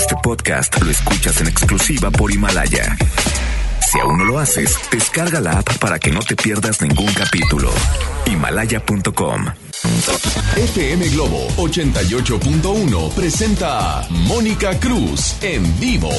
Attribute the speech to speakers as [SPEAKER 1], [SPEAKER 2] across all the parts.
[SPEAKER 1] Este podcast lo escuchas en exclusiva por Himalaya. Si aún no lo haces, descarga la app para que no te pierdas ningún capítulo. Himalaya.com.
[SPEAKER 2] FM Globo 88.1 presenta a Mónica Cruz en vivo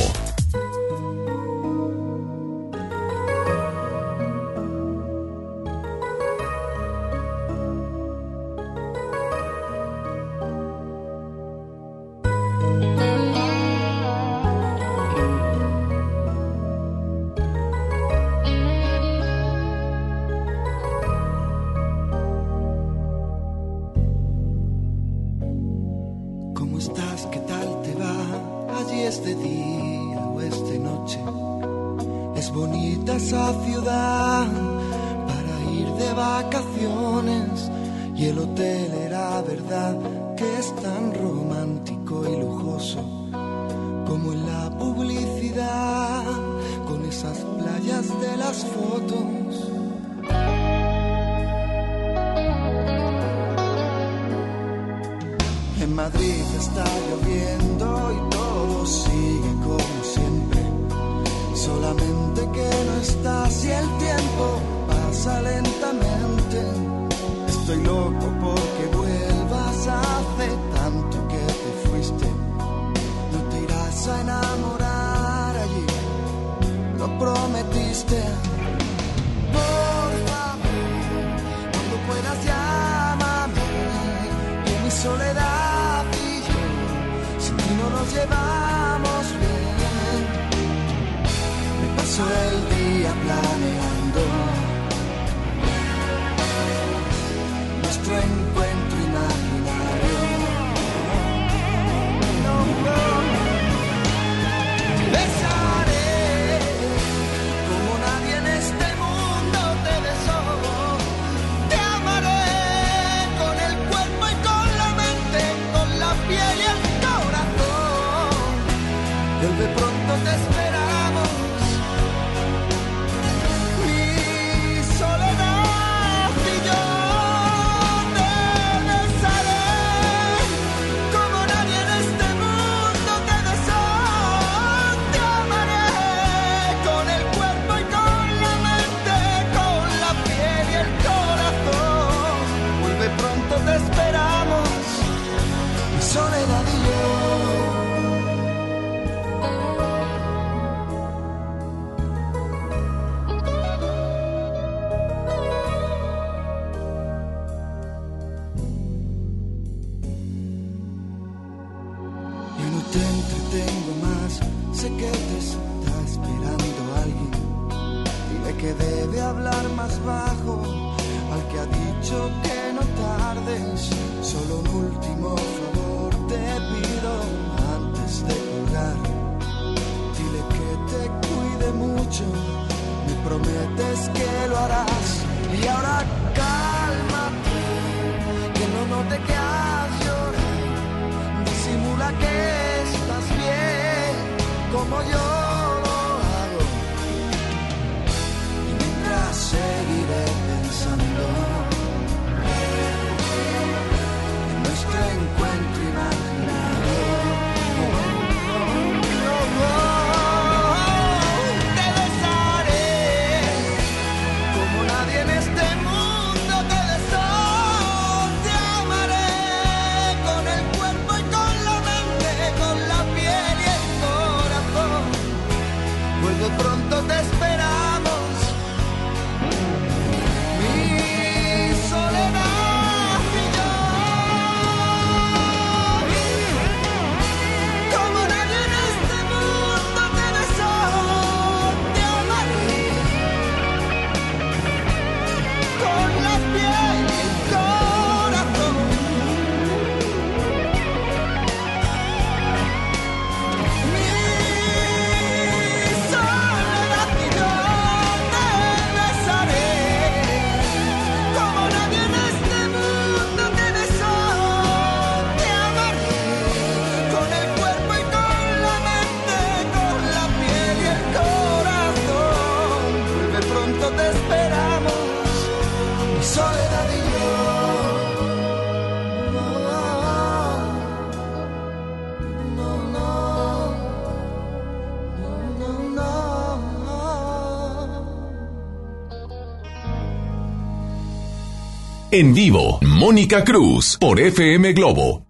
[SPEAKER 3] En
[SPEAKER 4] vivo, Mónica Cruz por FM Globo.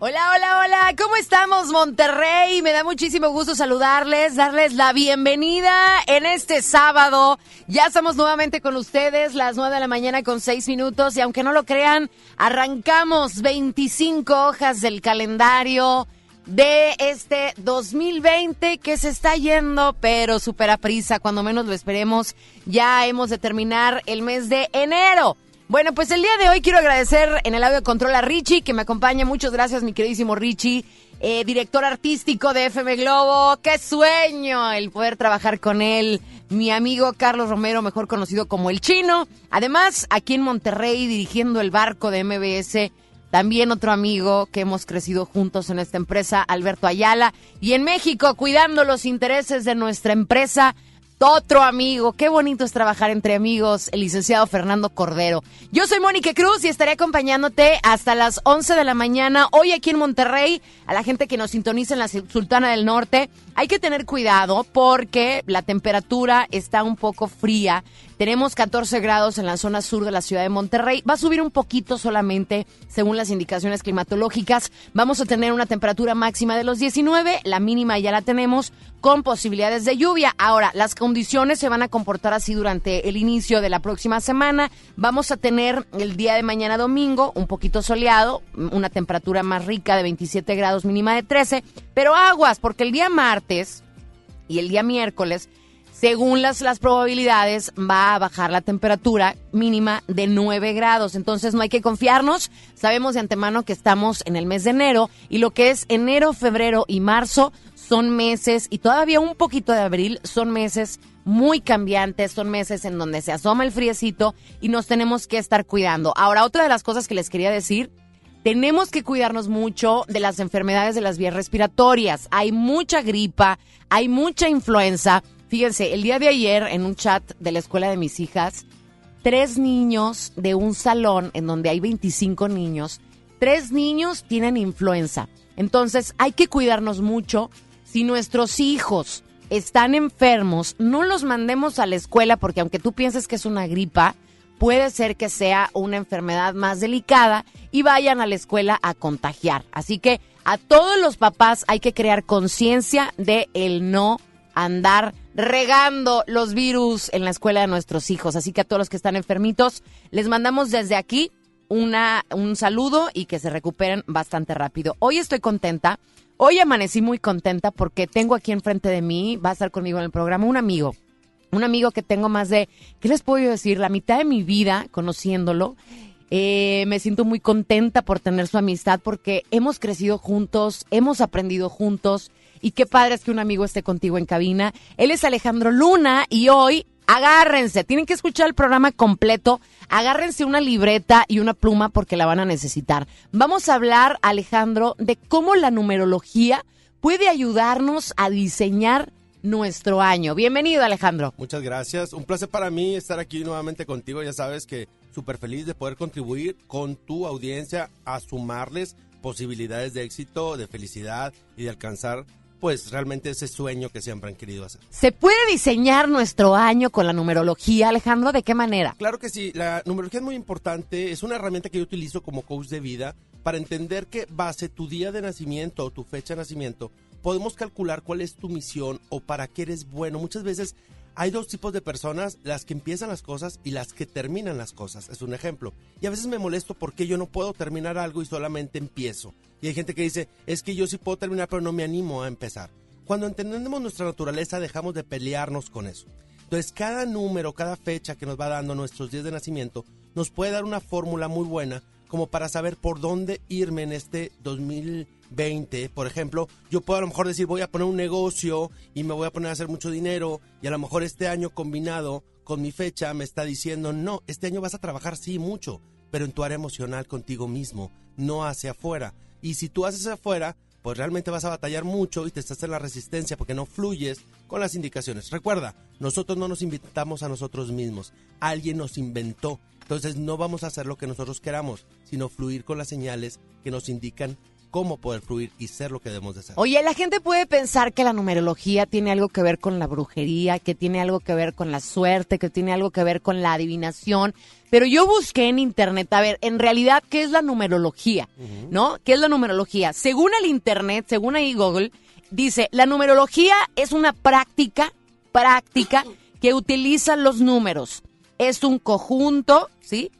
[SPEAKER 5] Hola, hola, hola, ¿cómo estamos Monterrey? Me da muchísimo gusto saludarles, darles la bienvenida en este sábado. Ya estamos nuevamente con ustedes, las nueve de la mañana con seis minutos y aunque no lo crean, arrancamos 25 hojas del calendario de este 2020 que se está yendo, pero súper a prisa, cuando menos lo esperemos, ya hemos de terminar el mes de enero. Bueno, pues el día de hoy quiero agradecer en el audio control a Richie, que me acompaña. Muchas gracias, mi queridísimo Richie, eh, director artístico de FM Globo. ¡Qué sueño el poder trabajar con él! Mi amigo Carlos Romero, mejor conocido como El Chino. Además, aquí en Monterrey, dirigiendo el barco de MBS. También otro amigo que hemos crecido juntos en esta empresa, Alberto Ayala. Y en México, cuidando los intereses de nuestra empresa, otro amigo. Qué bonito es trabajar entre amigos, el licenciado Fernando Cordero. Yo soy Mónica Cruz y estaré acompañándote hasta las 11 de la mañana hoy aquí en Monterrey. A la gente que nos sintoniza en la Sultana del Norte, hay que tener cuidado porque la temperatura está un poco fría. Tenemos 14 grados en la zona sur de la ciudad de Monterrey. Va a subir un poquito solamente según las indicaciones climatológicas. Vamos a tener una temperatura máxima de los 19, la mínima ya la tenemos con posibilidades de lluvia. Ahora, las condiciones se van a comportar así durante el inicio de la próxima semana. Vamos a tener el día de mañana domingo un poquito soleado, una temperatura más rica de 27 grados, mínima de 13, pero aguas, porque el día martes y el día miércoles según las, las probabilidades, va a bajar la temperatura mínima de 9 grados. Entonces no hay que confiarnos. Sabemos de antemano que estamos en el mes de enero y lo que es enero, febrero y marzo son meses y todavía un poquito de abril son meses muy cambiantes, son meses en donde se asoma el friecito y nos tenemos que estar cuidando. Ahora, otra de las cosas que les quería decir, tenemos que cuidarnos mucho de las enfermedades de las vías respiratorias. Hay mucha gripa, hay mucha influenza Fíjense, el día de ayer en un chat de la escuela de mis hijas, tres niños de un salón en donde hay 25 niños, tres niños tienen influenza. Entonces hay que cuidarnos mucho. Si nuestros hijos están enfermos, no los mandemos a la escuela porque aunque tú pienses que es una gripa, puede ser que sea una enfermedad más delicada y vayan a la escuela a contagiar. Así que a todos los papás hay que crear conciencia de el no andar regando los virus en la escuela de nuestros hijos. Así que a todos los que están enfermitos, les mandamos desde aquí una, un saludo y que se recuperen bastante rápido. Hoy estoy contenta. Hoy amanecí muy contenta porque tengo aquí enfrente de mí, va a estar conmigo en el programa, un amigo. Un amigo que tengo más de, ¿qué les puedo decir? La mitad de mi vida conociéndolo. Eh, me siento muy contenta por tener su amistad porque hemos crecido juntos, hemos aprendido juntos y qué padre es que un amigo esté contigo en cabina. Él es Alejandro Luna y hoy agárrense, tienen que escuchar el programa completo, agárrense una libreta y una pluma porque la van a necesitar. Vamos a hablar, Alejandro, de cómo la numerología puede ayudarnos a diseñar nuestro año. Bienvenido, Alejandro.
[SPEAKER 6] Muchas gracias. Un placer para mí estar aquí nuevamente contigo. Ya sabes que súper feliz de poder contribuir con tu audiencia a sumarles posibilidades de éxito, de felicidad y de alcanzar pues realmente ese sueño que siempre han querido hacer.
[SPEAKER 5] ¿Se puede diseñar nuestro año con la numerología, Alejandro? ¿De qué manera?
[SPEAKER 6] Claro que sí, la numerología es muy importante, es una herramienta que yo utilizo como coach de vida para entender que base tu día de nacimiento o tu fecha de nacimiento, podemos calcular cuál es tu misión o para qué eres bueno. Muchas veces hay dos tipos de personas, las que empiezan las cosas y las que terminan las cosas. Es un ejemplo. Y a veces me molesto porque yo no puedo terminar algo y solamente empiezo. Y hay gente que dice, es que yo sí puedo terminar, pero no me animo a empezar. Cuando entendemos nuestra naturaleza, dejamos de pelearnos con eso. Entonces, cada número, cada fecha que nos va dando nuestros días de nacimiento, nos puede dar una fórmula muy buena como para saber por dónde irme en este 2020. Por ejemplo, yo puedo a lo mejor decir voy a poner un negocio y me voy a poner a hacer mucho dinero y a lo mejor este año combinado con mi fecha me está diciendo no, este año vas a trabajar sí mucho, pero en tu área emocional contigo mismo, no hacia afuera. Y si tú haces afuera, pues realmente vas a batallar mucho y te estás en la resistencia porque no fluyes con las indicaciones. Recuerda, nosotros no nos inventamos a nosotros mismos, alguien nos inventó entonces no vamos a hacer lo que nosotros queramos, sino fluir con las señales que nos indican cómo poder fluir y ser lo que debemos de ser.
[SPEAKER 5] Oye, la gente puede pensar que la numerología tiene algo que ver con la brujería, que tiene algo que ver con la suerte, que tiene algo que ver con la adivinación, pero yo busqué en internet, a ver, en realidad, ¿qué es la numerología? ¿No? ¿Qué es la numerología? Según el internet, según ahí Google, dice, la numerología es una práctica, práctica que utiliza los números. Es un conjunto, ¿sí?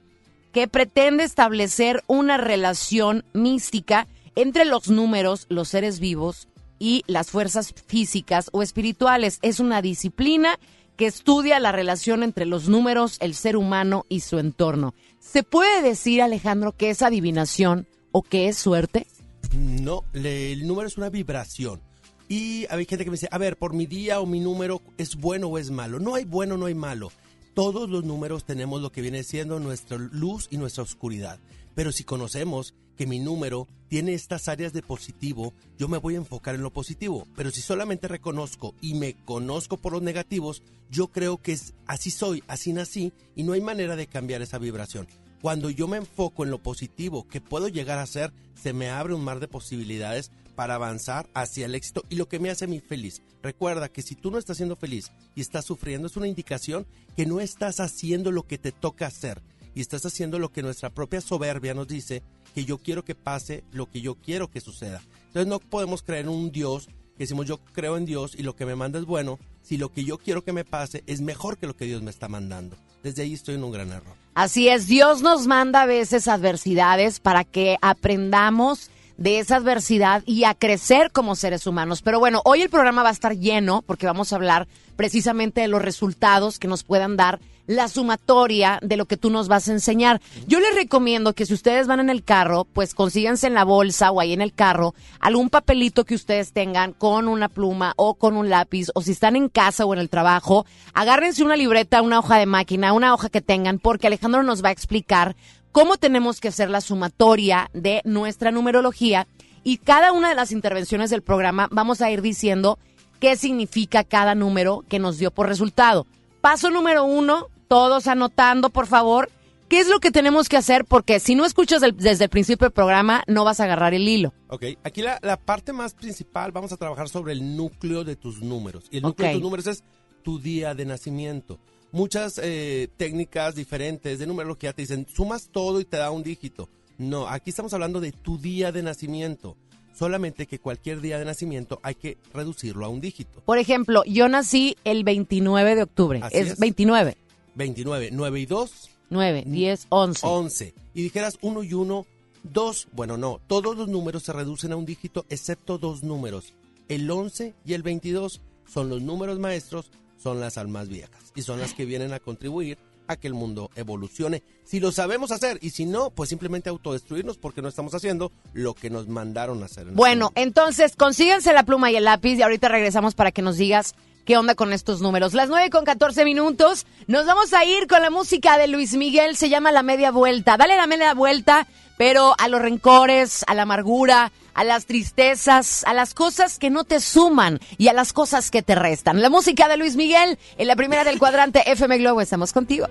[SPEAKER 5] Que pretende establecer una relación mística entre los números, los seres vivos y las fuerzas físicas o espirituales. Es una disciplina que estudia la relación entre los números, el ser humano y su entorno. ¿Se puede decir, Alejandro, que es adivinación o que es suerte?
[SPEAKER 6] No, el número es una vibración. Y hay gente que me dice, a ver, por mi día o mi número, ¿es bueno o es malo? No hay bueno, no hay malo. Todos los números tenemos lo que viene siendo nuestra luz y nuestra oscuridad. Pero si conocemos que mi número tiene estas áreas de positivo, yo me voy a enfocar en lo positivo. Pero si solamente reconozco y me conozco por los negativos, yo creo que es así soy, así nací y no hay manera de cambiar esa vibración. Cuando yo me enfoco en lo positivo que puedo llegar a ser, se me abre un mar de posibilidades para avanzar hacia el éxito y lo que me hace a feliz. Recuerda que si tú no estás siendo feliz y estás sufriendo, es una indicación que no estás haciendo lo que te toca hacer y estás haciendo lo que nuestra propia soberbia nos dice, que yo quiero que pase lo que yo quiero que suceda. Entonces no podemos creer en un Dios que decimos yo creo en Dios y lo que me manda es bueno, si lo que yo quiero que me pase es mejor que lo que Dios me está mandando. Desde ahí estoy en un gran error.
[SPEAKER 5] Así es, Dios nos manda a veces adversidades para que aprendamos de esa adversidad y a crecer como seres humanos. Pero bueno, hoy el programa va a estar lleno porque vamos a hablar precisamente de los resultados que nos puedan dar la sumatoria de lo que tú nos vas a enseñar. Yo les recomiendo que si ustedes van en el carro, pues consíganse en la bolsa o ahí en el carro algún papelito que ustedes tengan con una pluma o con un lápiz o si están en casa o en el trabajo, agárrense una libreta, una hoja de máquina, una hoja que tengan porque Alejandro nos va a explicar cómo tenemos que hacer la sumatoria de nuestra numerología y cada una de las intervenciones del programa vamos a ir diciendo qué significa cada número que nos dio por resultado. Paso número uno, todos anotando, por favor, qué es lo que tenemos que hacer porque si no escuchas desde el principio del programa no vas a agarrar el hilo.
[SPEAKER 6] Ok, aquí la, la parte más principal, vamos a trabajar sobre el núcleo de tus números. Y el núcleo de tus números es tu día de nacimiento. Muchas eh, técnicas diferentes de numerología te dicen, sumas todo y te da un dígito. No, aquí estamos hablando de tu día de nacimiento. Solamente que cualquier día de nacimiento hay que reducirlo a un dígito.
[SPEAKER 5] Por ejemplo, yo nací el 29 de octubre.
[SPEAKER 6] Así
[SPEAKER 5] es,
[SPEAKER 6] es.
[SPEAKER 5] 29,
[SPEAKER 6] 29, 9 y 2,
[SPEAKER 5] 9, 10, 11.
[SPEAKER 6] 11. Y dijeras 1 y 1, 2. Bueno, no, todos los números se reducen a un dígito excepto dos números. El 11 y el 22 son los números maestros, son las almas viejas y son las que vienen a contribuir a que el mundo evolucione. Si lo sabemos hacer y si no, pues simplemente autodestruirnos porque no estamos haciendo lo que nos mandaron a hacer. en
[SPEAKER 5] Bueno, entonces consíganse la pluma y el lápiz y ahorita regresamos para que nos digas qué onda con estos números. Las 9 con 14 minutos, nos vamos a ir con la música de Luis Miguel, se llama La Media Vuelta. Dale la media vuelta, pero a los rencores, a la amargura, a las tristezas, a las cosas que no te suman y a las cosas que te restan. La música de Luis Miguel en la primera del cuadrante FM Globo, estamos contigo.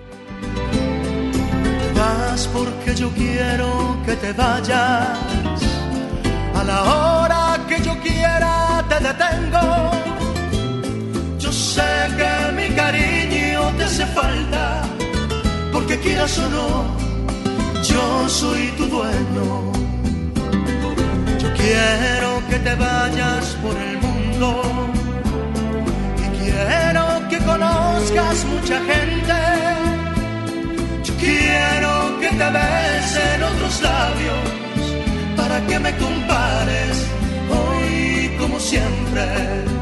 [SPEAKER 7] vas porque yo quiero que te vayas. A la hora que yo quiera te detengo. Sé que mi cariño te hace falta, porque quieras o no, yo soy tu dueño. Yo quiero que te vayas por el mundo y quiero que conozcas mucha gente. Yo quiero que te besen otros labios para que me compares hoy como siempre.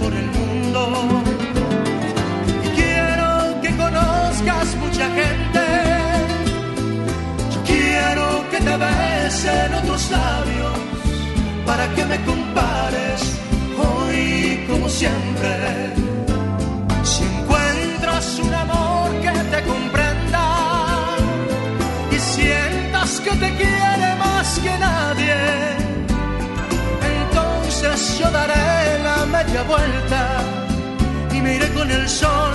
[SPEAKER 2] Por el mundo. Y quiero que conozcas mucha gente. Quiero que te besen otros labios para que me compares hoy como siempre. Si encuentras un amor que te comprenda y sientas que te quiere más que nadie, yo daré la media vuelta y me iré con el sol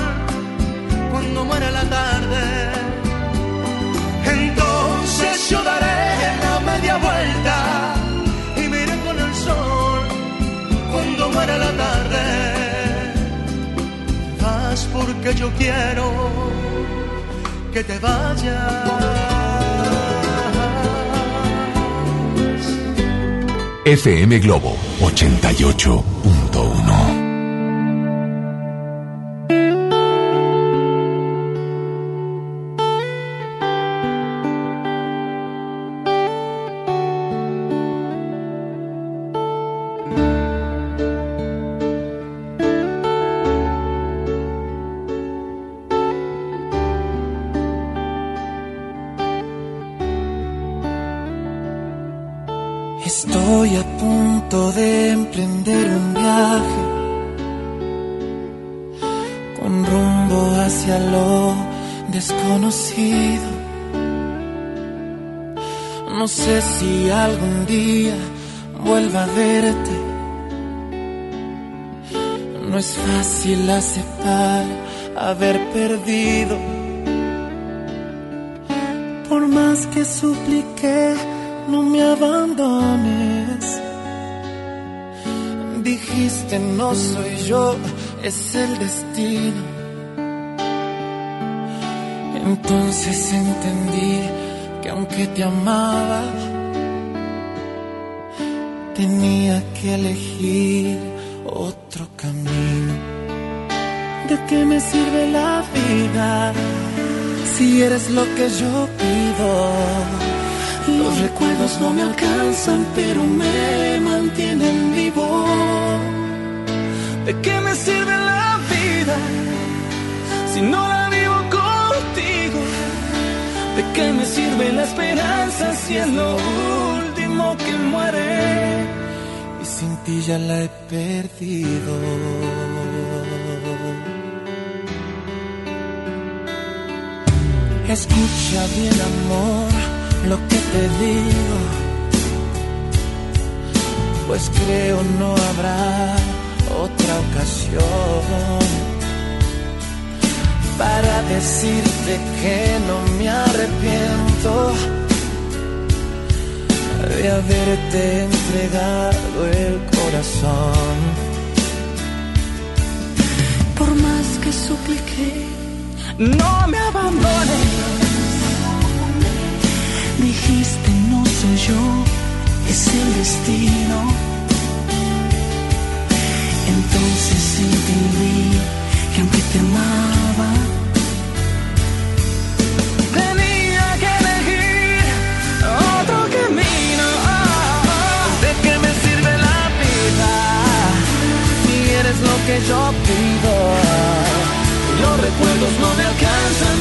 [SPEAKER 2] cuando muera la tarde. Entonces yo daré la media vuelta y me iré con el sol cuando muera la tarde. Vas porque yo quiero que te vayas.
[SPEAKER 4] FM Globo 88.1.
[SPEAKER 2] algún día vuelva a verte. No es fácil aceptar haber perdido. Por más que supliqué, no me abandones. Dijiste no soy yo, es el destino. Entonces entendí que aunque te amaba, tenía que elegir otro camino. ¿De qué me sirve la vida si eres lo que yo pido? Los recuerdos no me alcanzan, pero me mantienen vivo. ¿De qué me sirve la vida si no la vivo contigo? ¿De qué me sirve la esperanza si es lo que muere? Y sin ti ya la he perdido. Escucha bien, amor lo que te digo, pues creo no habrá otra ocasión para decirte que no me arrepiento de haberte entregado el corazón. Por más que supliqué, no me abandones. Dijiste no soy yo, es el destino. Entonces entendí que aunque te amaba, que yo pido? Los recuerdos no me alcanzan,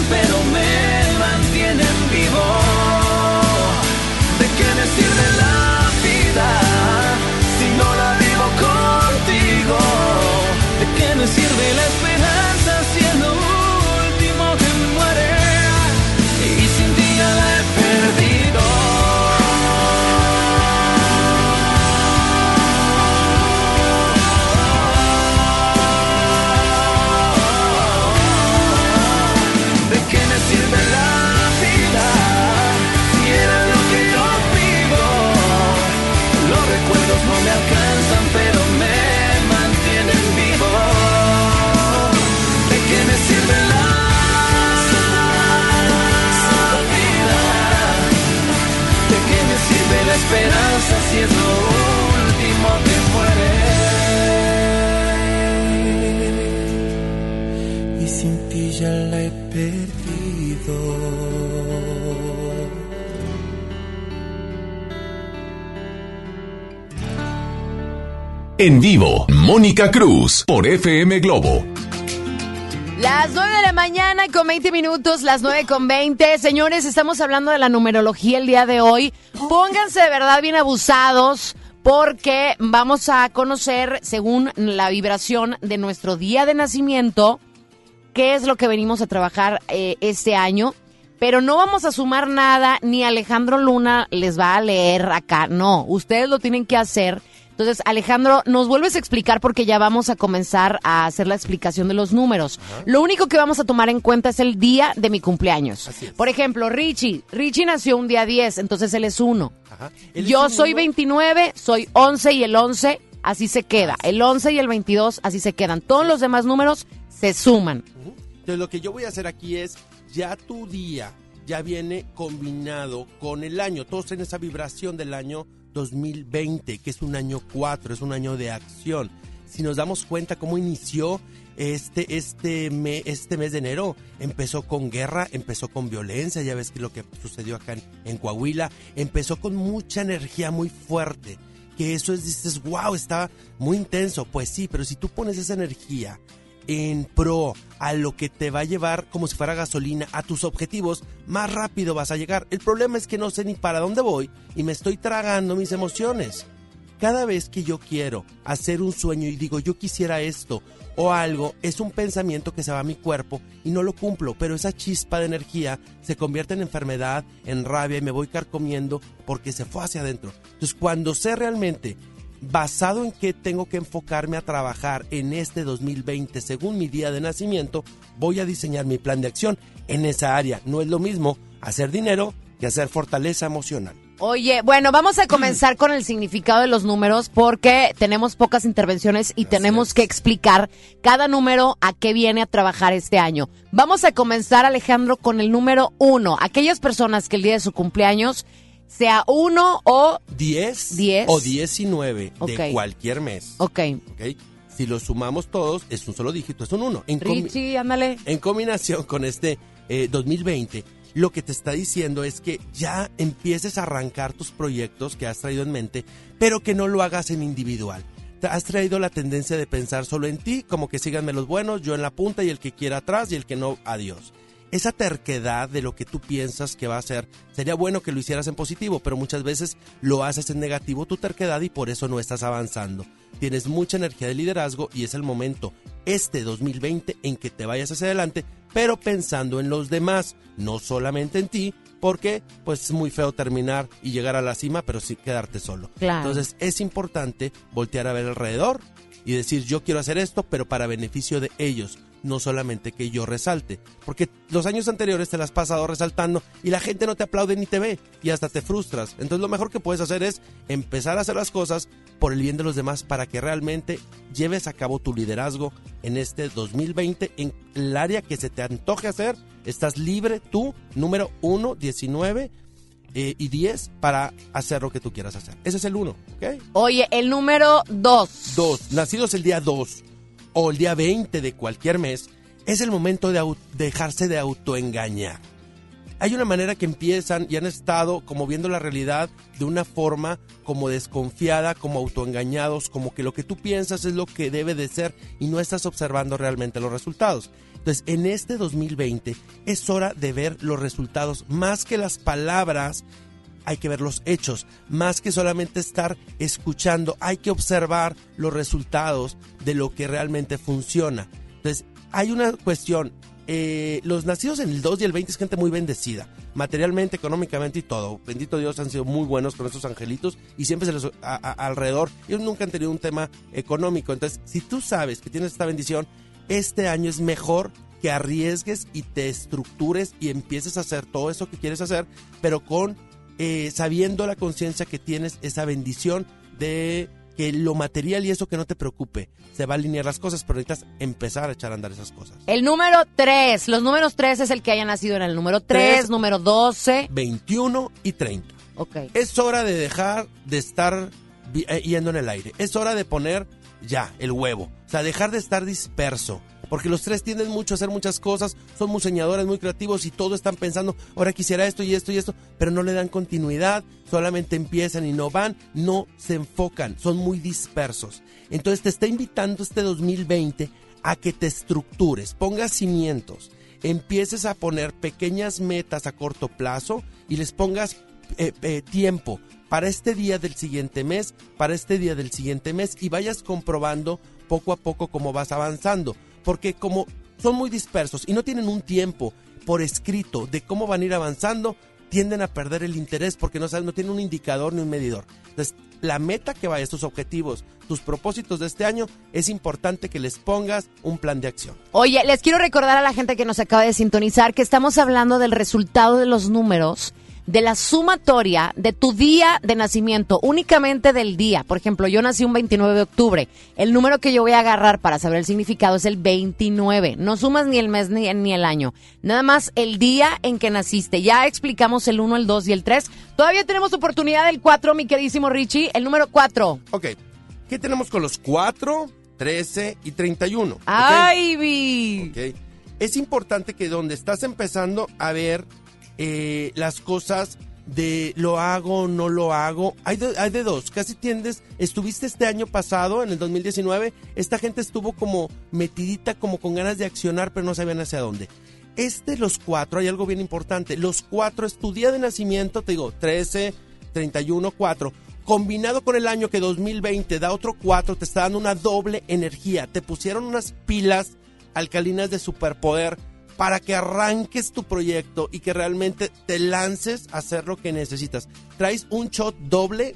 [SPEAKER 4] En vivo, Mónica Cruz por FM Globo.
[SPEAKER 5] Las 9 de la mañana con 20 minutos, las 9 con 20. Señores, estamos hablando de la numerología el día de hoy. Pónganse de verdad bien abusados porque vamos a conocer, según la vibración de nuestro día de nacimiento, qué es lo que venimos a trabajar eh, este año. Pero no vamos a sumar nada, ni Alejandro Luna les va a leer acá. No, ustedes lo tienen que hacer. Entonces, Alejandro, nos vuelves a explicar porque ya vamos a comenzar a hacer la explicación de los números. Lo único que vamos a tomar en cuenta es el día de mi cumpleaños. Por ejemplo, Richie. Richie nació un día 10, entonces él es 1.
[SPEAKER 6] Ajá. Él es
[SPEAKER 5] Yo soy
[SPEAKER 6] uno.
[SPEAKER 5] 29, soy 11 y el 11 así se queda. El 11 y el 22 así se quedan. Todos los demás números se suman.
[SPEAKER 6] Entonces lo que yo voy a hacer aquí es, ya tu día ya viene combinado con el año. Todos tienen esa vibración del año 2020, que es un año 4, es un año de acción. Si nos damos cuenta cómo inició este, este, este mes de enero, empezó con guerra, empezó con violencia, ya ves que lo que sucedió acá en, en Coahuila, empezó con mucha energía muy fuerte. Que eso es, dices, wow, está muy intenso. Pues sí, pero si tú pones esa energía en pro a lo que te va a llevar como si fuera gasolina a tus objetivos, más rápido vas a llegar. El problema es que no sé ni para dónde voy y me estoy tragando mis emociones. Cada vez que yo quiero hacer un sueño y digo yo quisiera esto o algo, es un pensamiento que se va a mi cuerpo y no lo cumplo, pero esa chispa de energía se convierte en enfermedad, en rabia y me voy carcomiendo porque se fue hacia adentro. Entonces cuando sé realmente basado en qué tengo que enfocarme a trabajar en este 2020 según mi día de nacimiento, voy a diseñar mi plan de acción en esa área. No es lo mismo hacer dinero que hacer fortaleza emocional.
[SPEAKER 5] Oye, bueno, vamos a comenzar con el significado de los números porque tenemos pocas intervenciones y tenemos que explicar cada número a qué viene a trabajar este año. Vamos a comenzar, Alejandro, con el número uno. Aquellas personas que el día de su cumpleaños sea uno o...
[SPEAKER 6] 10,
[SPEAKER 5] Diez.
[SPEAKER 6] o 19
[SPEAKER 5] Ok.
[SPEAKER 6] de cualquier mes.
[SPEAKER 5] Ok.
[SPEAKER 6] ¿ok? Si lo sumamos todos, es un solo dígito, es un 1. En,
[SPEAKER 5] Richie, ándale.
[SPEAKER 6] en combinación con este eh, 2020, lo que te está diciendo es que ya empieces a arrancar tus proyectos que has traído en mente, pero que no lo hagas en individual. Te has traído la tendencia de pensar solo en ti, como que síganme los buenos, yo en la punta y el que quiera atrás y el que no, adiós. Esa terquedad de lo que tú piensas que va a ser, sería bueno que lo hicieras en positivo, pero muchas veces lo haces en negativo tu terquedad y por eso no estás avanzando. Tienes mucha energía de liderazgo y es el momento, este 2020, en que te vayas hacia adelante, pero pensando en los demás, no solamente en ti, porque pues es muy feo terminar y llegar a la cima, pero sí quedarte solo.
[SPEAKER 5] Claro.
[SPEAKER 6] Entonces es importante voltear a ver alrededor y decir yo quiero hacer esto, pero para beneficio de ellos, no solamente que yo resalte. Porque los años anteriores te las has pasado resaltando y la gente no te aplaude ni te ve y hasta te frustras. Entonces lo mejor que puedes hacer es empezar a hacer las cosas por el bien de los demás para que realmente lleves a cabo tu liderazgo en este 2020 en el área que se te antoje hacer. Estás libre tú, número 1, 19 eh, y 10 para hacer lo que tú quieras hacer. Ese es el 1, ¿ok?
[SPEAKER 5] Oye, el número dos.
[SPEAKER 6] Dos, nacidos el día 2 o el día 20 de cualquier mes, es el momento de dejarse de autoengañar. Hay una manera que empiezan y han estado como viendo la realidad de una forma como desconfiada, como autoengañados, como que lo que tú piensas es lo que debe de ser y no estás observando realmente los resultados. Entonces, en este 2020 es hora de ver los resultados más que las palabras hay que ver los hechos, más que solamente estar escuchando, hay que observar los resultados de lo que realmente funciona. Entonces, hay una cuestión, eh, los nacidos en el 2 y el 20 es gente muy bendecida, materialmente, económicamente y todo. Bendito Dios, han sido muy buenos con estos angelitos y siempre se les a- alrededor. Ellos nunca han tenido un tema económico. Entonces, si tú sabes que tienes esta bendición, este año es mejor que arriesgues y te estructures y empieces a hacer todo eso que quieres hacer, pero con eh, sabiendo la conciencia que tienes esa bendición de que lo material y eso que no te preocupe, se va a alinear las cosas, pero necesitas empezar a echar a andar esas cosas.
[SPEAKER 5] El número tres. Los números tres es el que haya nacido en el número tres,
[SPEAKER 6] Tres.
[SPEAKER 5] número 12.
[SPEAKER 6] 21 y 30.
[SPEAKER 5] Ok.
[SPEAKER 6] Es hora de dejar de estar eh, yendo en el aire. Es hora de poner ya el huevo. O sea, dejar de estar disperso. porque los tres tienden mucho a hacer muchas cosas, son muy soñadores, muy creativos y todos están pensando, ahora quisiera esto y esto y esto, pero no le dan continuidad, solamente empiezan y no van, no se enfocan, son muy dispersos. Entonces te está invitando este 2020 a que te estructures, pongas cimientos, empieces a poner pequeñas metas a corto plazo y les pongas eh, eh, tiempo para este día del siguiente mes, para este día del siguiente mes y vayas comprobando poco a poco cómo vas avanzando. Porque como son muy dispersos y no tienen un tiempo por escrito de cómo van a ir avanzando, tienden a perder el interés porque no no tienen un indicador ni un medidor. Entonces, la meta que vaya, tus objetivos, tus propósitos de este año, es importante que les pongas un plan de acción.
[SPEAKER 5] Oye, les quiero recordar a la gente que nos acaba de sintonizar que estamos hablando del resultado de los números de la sumatoria de tu día de nacimiento, únicamente del día. Por ejemplo, yo nací un 29 de octubre. El número que yo voy a agarrar para saber el significado es el 29. No sumas ni el mes ni, ni el año. Nada más el día en que naciste. Ya explicamos el 1, el 2 y el 3. Todavía tenemos oportunidad del 4, mi queridísimo Richie. El número 4.
[SPEAKER 6] Ok. ¿Qué tenemos con los 4, 13 y 31?
[SPEAKER 5] ¡Ay, Vi!
[SPEAKER 6] Ok. Es importante que donde estás empezando a ver eh, las cosas de lo hago, no lo hago. Hay hay de dos, casi tiendes, estuviste este año pasado, en el 2019, esta gente estuvo como metidita, como con ganas de accionar, pero no sabían hacia dónde. Este, los cuatro, hay algo bien importante, los cuatro es tu día de nacimiento, te digo, 13, 31, 4, combinado con el año que 2020 da otro 4, te está dando una doble energía, te pusieron unas pilas alcalinas de superpoder para que arranques tu proyecto y que realmente te lances a hacer lo que necesitas. Traes un shot doble,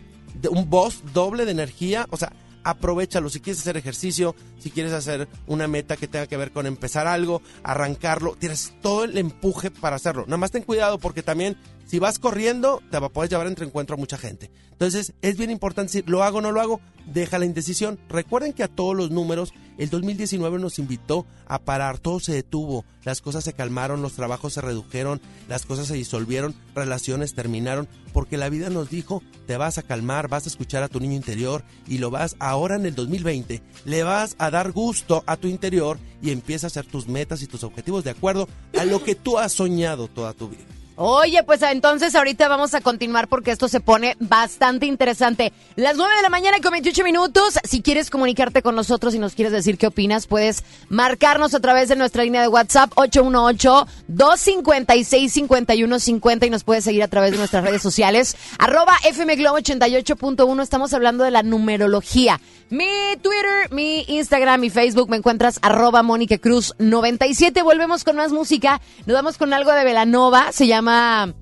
[SPEAKER 6] un boss doble de energía, o sea, aprovechalo. Si quieres hacer ejercicio, si quieres hacer una meta que tenga que ver con empezar algo, arrancarlo, tienes todo el empuje para hacerlo. Nada más ten cuidado porque también si vas corriendo, te poder llevar entre encuentro a mucha gente. Entonces, es bien importante decir, lo hago o no lo hago, deja la indecisión. Recuerden que a todos los números, el 2019 nos invitó a parar, todo se detuvo, las cosas se calmaron, los trabajos se redujeron, las cosas se disolvieron, relaciones terminaron, porque la vida nos dijo, te vas a calmar, vas a escuchar a tu niño interior y lo vas ahora en el 2020, le vas a dar gusto a tu interior y empieza a hacer tus metas y tus objetivos de acuerdo a lo que tú has soñado toda tu vida.
[SPEAKER 5] Oye, pues entonces ahorita vamos a continuar porque esto se pone bastante interesante. Las 9 de la mañana con 28 minutos. Si quieres comunicarte con nosotros y nos quieres decir qué opinas, puedes marcarnos a través de nuestra línea de WhatsApp 818-256-5150 y nos puedes seguir a través de nuestras redes sociales. Arroba FM Globo 88.1. Estamos hablando de la numerología. Mi Twitter, mi Instagram, mi Facebook me encuentras arroba Mónica Cruz 97. Volvemos con más música. Nos vamos con algo de Velanova. Se llama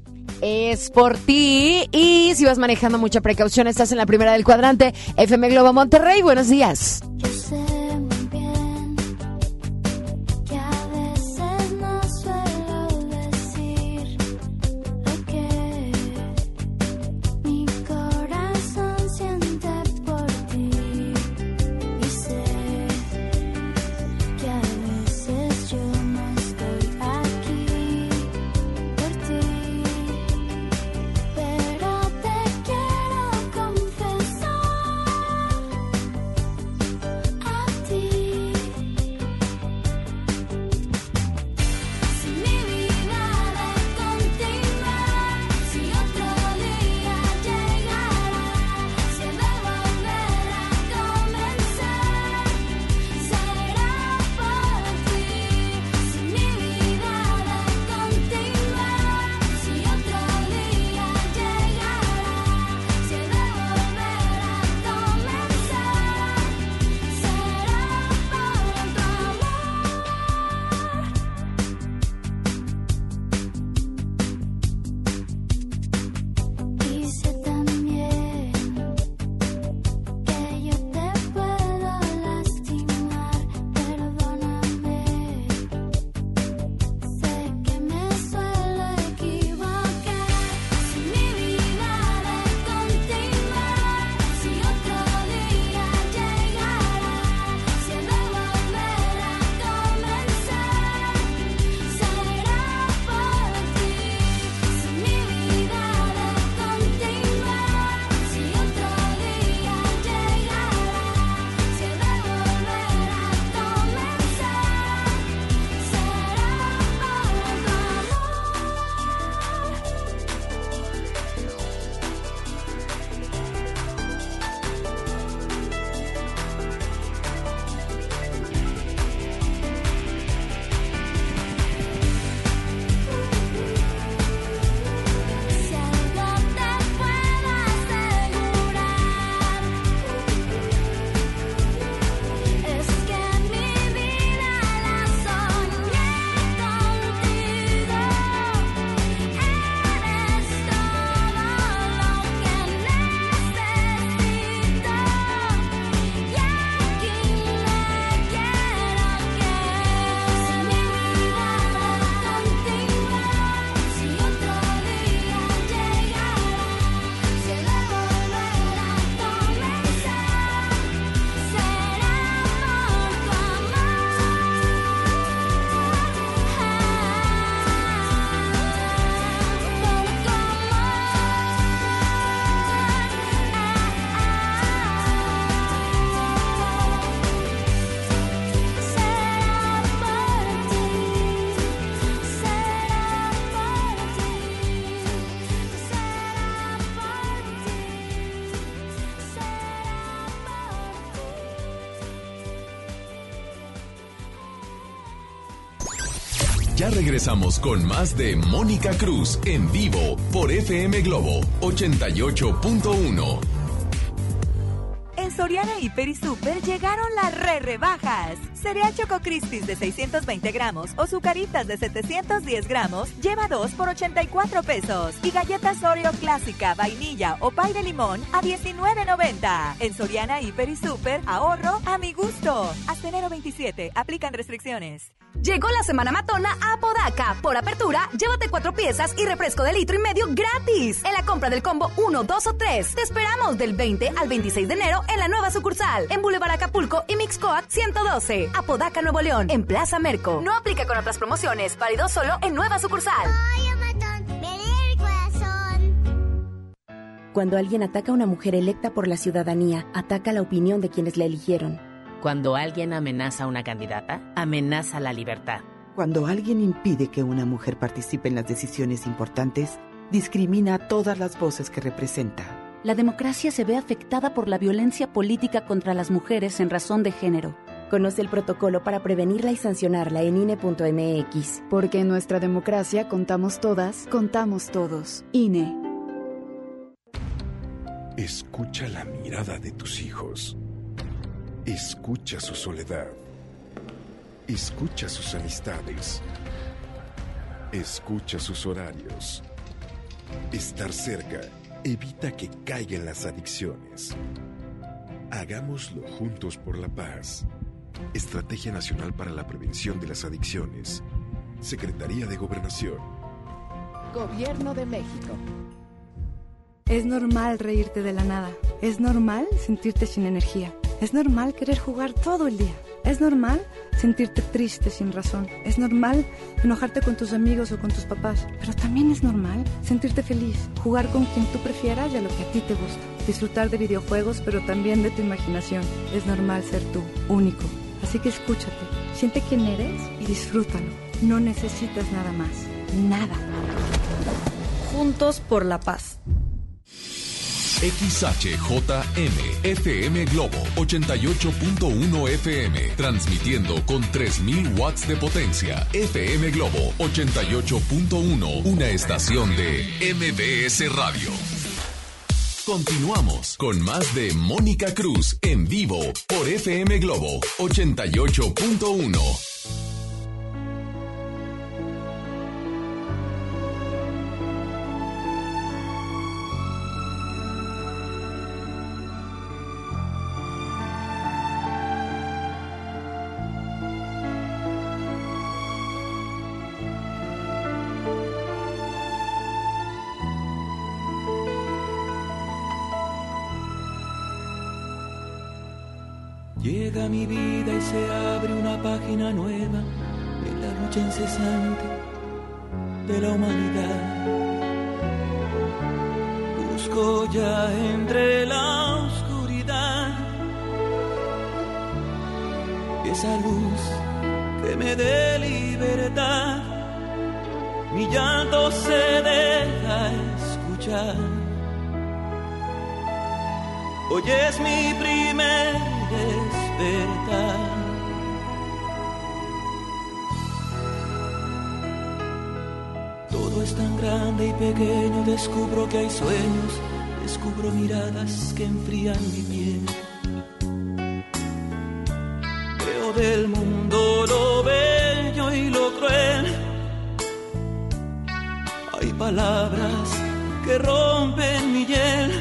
[SPEAKER 5] Es por ti. Y si vas manejando mucha precaución, estás en la primera del cuadrante. FM Globo Monterrey. Buenos días.
[SPEAKER 4] Regresamos con más de Mónica Cruz en vivo por FM Globo 88.1.
[SPEAKER 8] En Soriana Hiper y Super llegaron las re rebajas. Cereal Choco Crispies de 620 gramos o Zucaritas de 710 gramos lleva 2 por 84 pesos. Y galletas Oreo clásica, vainilla o pay de limón a 19.90. En Soriana Hiper y Super, ahorro a mi gusto. Hasta enero 27, aplican restricciones.
[SPEAKER 9] Llegó la semana matona a Podaca. Por apertura, llévate cuatro piezas y refresco de litro y medio gratis. En la compra del combo 1, 2 o 3. Te esperamos del 20 al 26 de enero en la nueva sucursal. En Boulevard Acapulco y Mixcoat 112. Apodaca, Nuevo León. En Plaza Merco. No aplica con otras promociones. Válido solo en nueva sucursal.
[SPEAKER 10] Cuando alguien ataca a una mujer electa por la ciudadanía, ataca la opinión de quienes la eligieron.
[SPEAKER 11] Cuando alguien amenaza a una candidata, amenaza la libertad.
[SPEAKER 12] Cuando alguien impide que una mujer participe en las decisiones importantes, discrimina a todas las voces que representa.
[SPEAKER 10] La democracia se ve afectada por la violencia política contra las mujeres en razón de género. Conoce el protocolo para prevenirla y sancionarla en INE.mx.
[SPEAKER 13] Porque en nuestra democracia contamos todas, contamos todos. INE.
[SPEAKER 14] Escucha la mirada de tus hijos. Escucha su soledad. Escucha sus amistades. Escucha sus horarios. Estar cerca evita que caigan las adicciones. Hagámoslo juntos por la paz. Estrategia Nacional para la Prevención de las Adicciones. Secretaría de Gobernación.
[SPEAKER 15] Gobierno de México.
[SPEAKER 16] Es normal reírte de la nada. Es normal sentirte sin energía. Es normal querer jugar todo el día. Es normal sentirte triste sin razón. Es normal enojarte con tus amigos o con tus papás. Pero también es normal sentirte feliz, jugar con quien tú prefieras y a lo que a ti te gusta. Disfrutar de videojuegos, pero también de tu imaginación. Es normal ser tú, único. Así que escúchate, siente quién eres y disfrútalo. No necesitas nada más. Nada. Juntos por la paz.
[SPEAKER 4] XHJM FM Globo 88.1 FM transmitiendo con 3000 watts de potencia. FM Globo 88.1, una estación de MBS Radio. Continuamos con más de Mónica Cruz en vivo por FM Globo 88.1.
[SPEAKER 17] Mi vida y se abre una página nueva en la lucha incesante de la humanidad. Busco ya entre la oscuridad esa luz que me dé libertad. Mi llanto se deja escuchar. Hoy es mi primer Todo es tan grande y pequeño, descubro que hay sueños, descubro miradas que enfrían mi piel. Veo del mundo lo bello y lo cruel. Hay palabras que rompen mi hiel,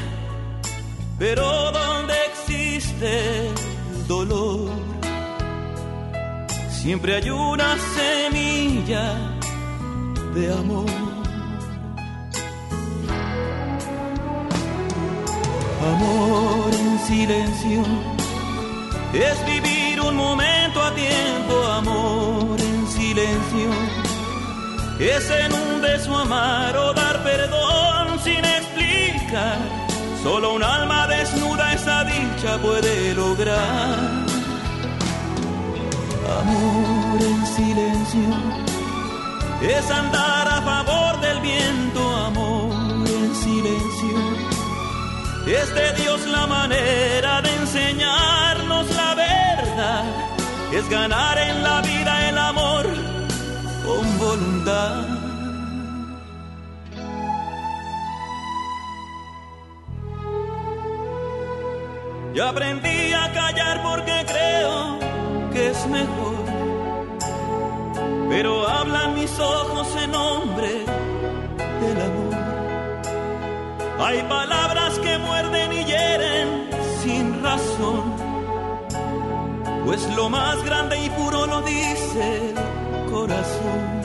[SPEAKER 17] pero donde existe dolor, siempre hay una semilla de amor. Amor en silencio es vivir un momento a tiempo, amor en silencio es en un beso amar o dar perdón sin explicar. Solo un alma desnuda esa dicha puede lograr. Amor en silencio es andar a favor del viento, amor en silencio. Es de Dios la manera de enseñarnos la verdad, es ganar en la vida el amor con y aprendí a callar porque creo que es mejor. Pero hablan mis ojos en nombre del amor. Hay palabras que muerden y hieren sin razón. Pues lo más grande y puro lo dice el corazón.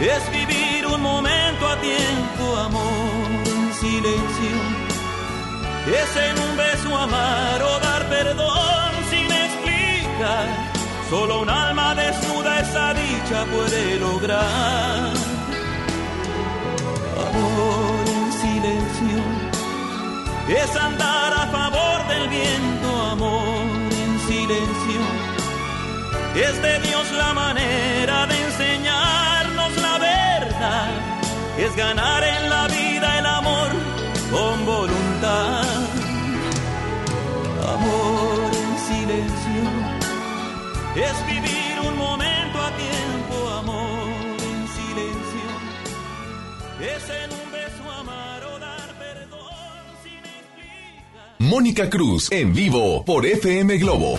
[SPEAKER 17] Es vivir un momento a tiempo, amor en silencio. Es en un beso amar o dar perdón sin explicar. Solo un alma desnuda esa dicha puede lograr. Amor en silencio es andar a favor del viento, amor en silencio. Es de Dios la manera de enseñarnos la Es ganar en la vida el amor con voluntad. Amor en silencio. Es vivir un momento a tiempo, amor en silencio. Es en un beso amar o dar perdón sin explicar.
[SPEAKER 4] Mónica Cruz en vivo por FM Globo.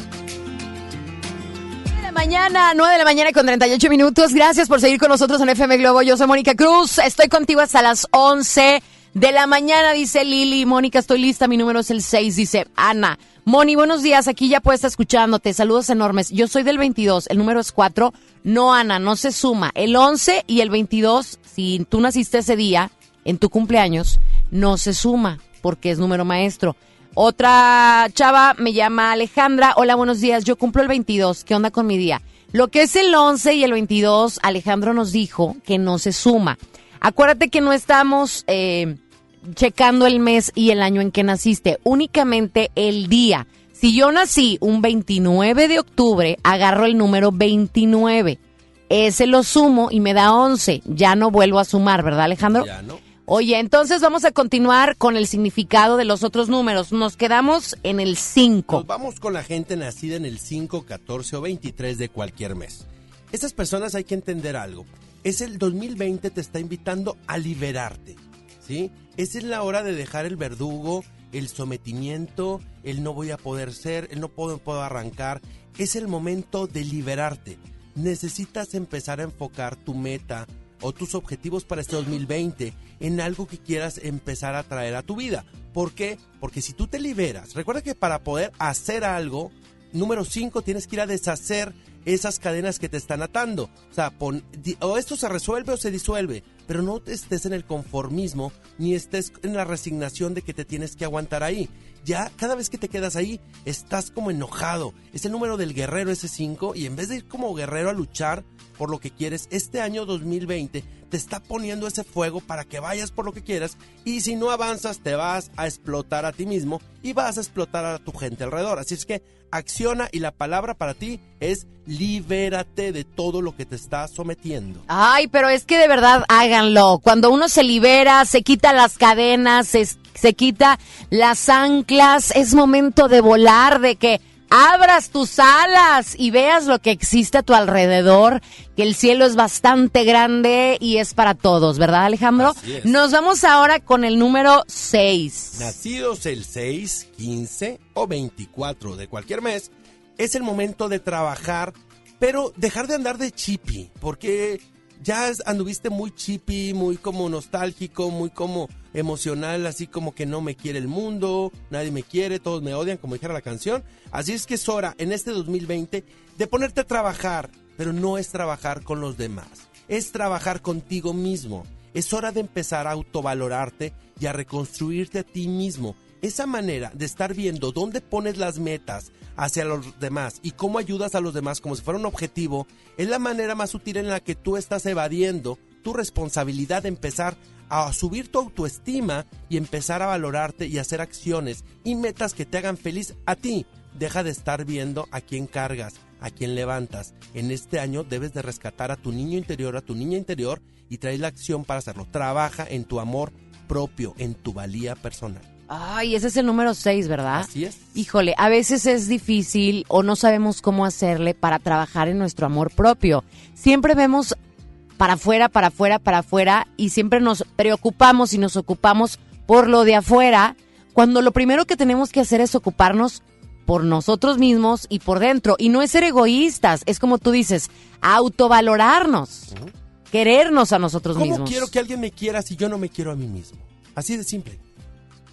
[SPEAKER 5] Mañana, 9 de la mañana con 38 minutos. Gracias por seguir con nosotros en FM Globo. Yo soy Mónica Cruz. Estoy contigo hasta las 11 de la mañana, dice Lili. Mónica, estoy lista. Mi número es el 6, dice Ana. Moni, buenos días. Aquí ya puesta escuchándote. Saludos enormes. Yo soy del 22. El número es 4. No, Ana, no se suma. El 11 y el 22, si tú naciste ese día, en tu cumpleaños, no se suma porque es número maestro. Otra chava me llama Alejandra. Hola, buenos días. Yo cumplo el 22. ¿Qué onda con mi día? Lo que es el 11 y el 22, Alejandro nos dijo que no se suma. Acuérdate que no estamos eh, checando el mes y el año en que naciste, únicamente el día. Si yo nací un 29 de octubre, agarro el número 29. Ese lo sumo y me da 11. Ya no vuelvo a sumar, ¿verdad, Alejandro?
[SPEAKER 6] Ya no.
[SPEAKER 5] Oye, entonces vamos a continuar con el significado de los otros números. Nos quedamos en el 5.
[SPEAKER 6] Nos vamos con la gente nacida en el 5, 14 o 23 de cualquier mes. Estas personas hay que entender algo. Es el 2020 te está invitando a liberarte, ¿sí? Esa es la hora de dejar el verdugo, el sometimiento, el no voy a poder ser, el no puedo arrancar. Es el momento de liberarte. Necesitas empezar a enfocar tu meta o tus objetivos para este 2020 en algo que quieras empezar a traer a tu vida. ¿Por qué? Porque si tú te liberas, recuerda que para poder hacer algo, número 5, tienes que ir a deshacer esas cadenas que te están atando. O sea, o esto se resuelve o se disuelve, pero no estés en el conformismo ni estés en la resignación de que te tienes que aguantar ahí. Ya cada vez que te quedas ahí, estás como enojado. Es el número del guerrero ese 5 y en vez de ir como guerrero a luchar por lo que quieres, este año 2020 te está poniendo ese fuego para que vayas por lo que quieras y si no avanzas te vas a explotar a ti mismo y vas a explotar a tu gente alrededor. Así es que acciona y la palabra para ti es libérate de todo lo que te está sometiendo.
[SPEAKER 5] Ay, pero es que de verdad háganlo. Cuando uno se libera, se quita las cadenas, se, se quita las anclas, es momento de volar, de que abras tus alas y veas lo que existe a tu alrededor, que el cielo es bastante grande y es para todos, ¿verdad Alejandro?
[SPEAKER 6] Así es.
[SPEAKER 5] Nos vamos ahora con el número 6.
[SPEAKER 6] Nacidos el 6, 15 o 24 de cualquier mes, es el momento de trabajar, pero dejar de andar de chippy, porque ya anduviste muy chippy, muy como nostálgico, muy como emocional, así como que no me quiere el mundo, nadie me quiere, todos me odian, como dijera la canción. Así es que es hora en este 2020 de ponerte a trabajar, pero no es trabajar con los demás, es trabajar contigo mismo. Es hora de empezar a autovalorarte y a reconstruirte a ti mismo. Esa manera de estar viendo dónde pones las metas hacia los demás y cómo ayudas a los demás como si fuera un objetivo, es la manera más útil en la que tú estás evadiendo tu responsabilidad de empezar a subir tu autoestima y empezar a valorarte y hacer acciones y metas que te hagan feliz a ti. Deja de estar viendo a quién cargas, a quién levantas. En este año debes de rescatar a tu niño interior, a tu niña interior y traer la acción para hacerlo. Trabaja en tu amor propio, en tu valía personal.
[SPEAKER 5] Ay, ese es el número 6, ¿verdad?
[SPEAKER 6] Así es.
[SPEAKER 5] Híjole, a veces es difícil o no sabemos cómo hacerle para trabajar en nuestro amor propio. Siempre vemos para afuera, para afuera, para afuera y siempre nos preocupamos y nos ocupamos por lo de afuera, cuando lo primero que tenemos que hacer es ocuparnos por nosotros mismos y por dentro. Y no es ser egoístas, es como tú dices, autovalorarnos, querernos a nosotros
[SPEAKER 6] ¿Cómo
[SPEAKER 5] mismos.
[SPEAKER 6] quiero que alguien me quiera si yo no me quiero a mí mismo? Así de simple.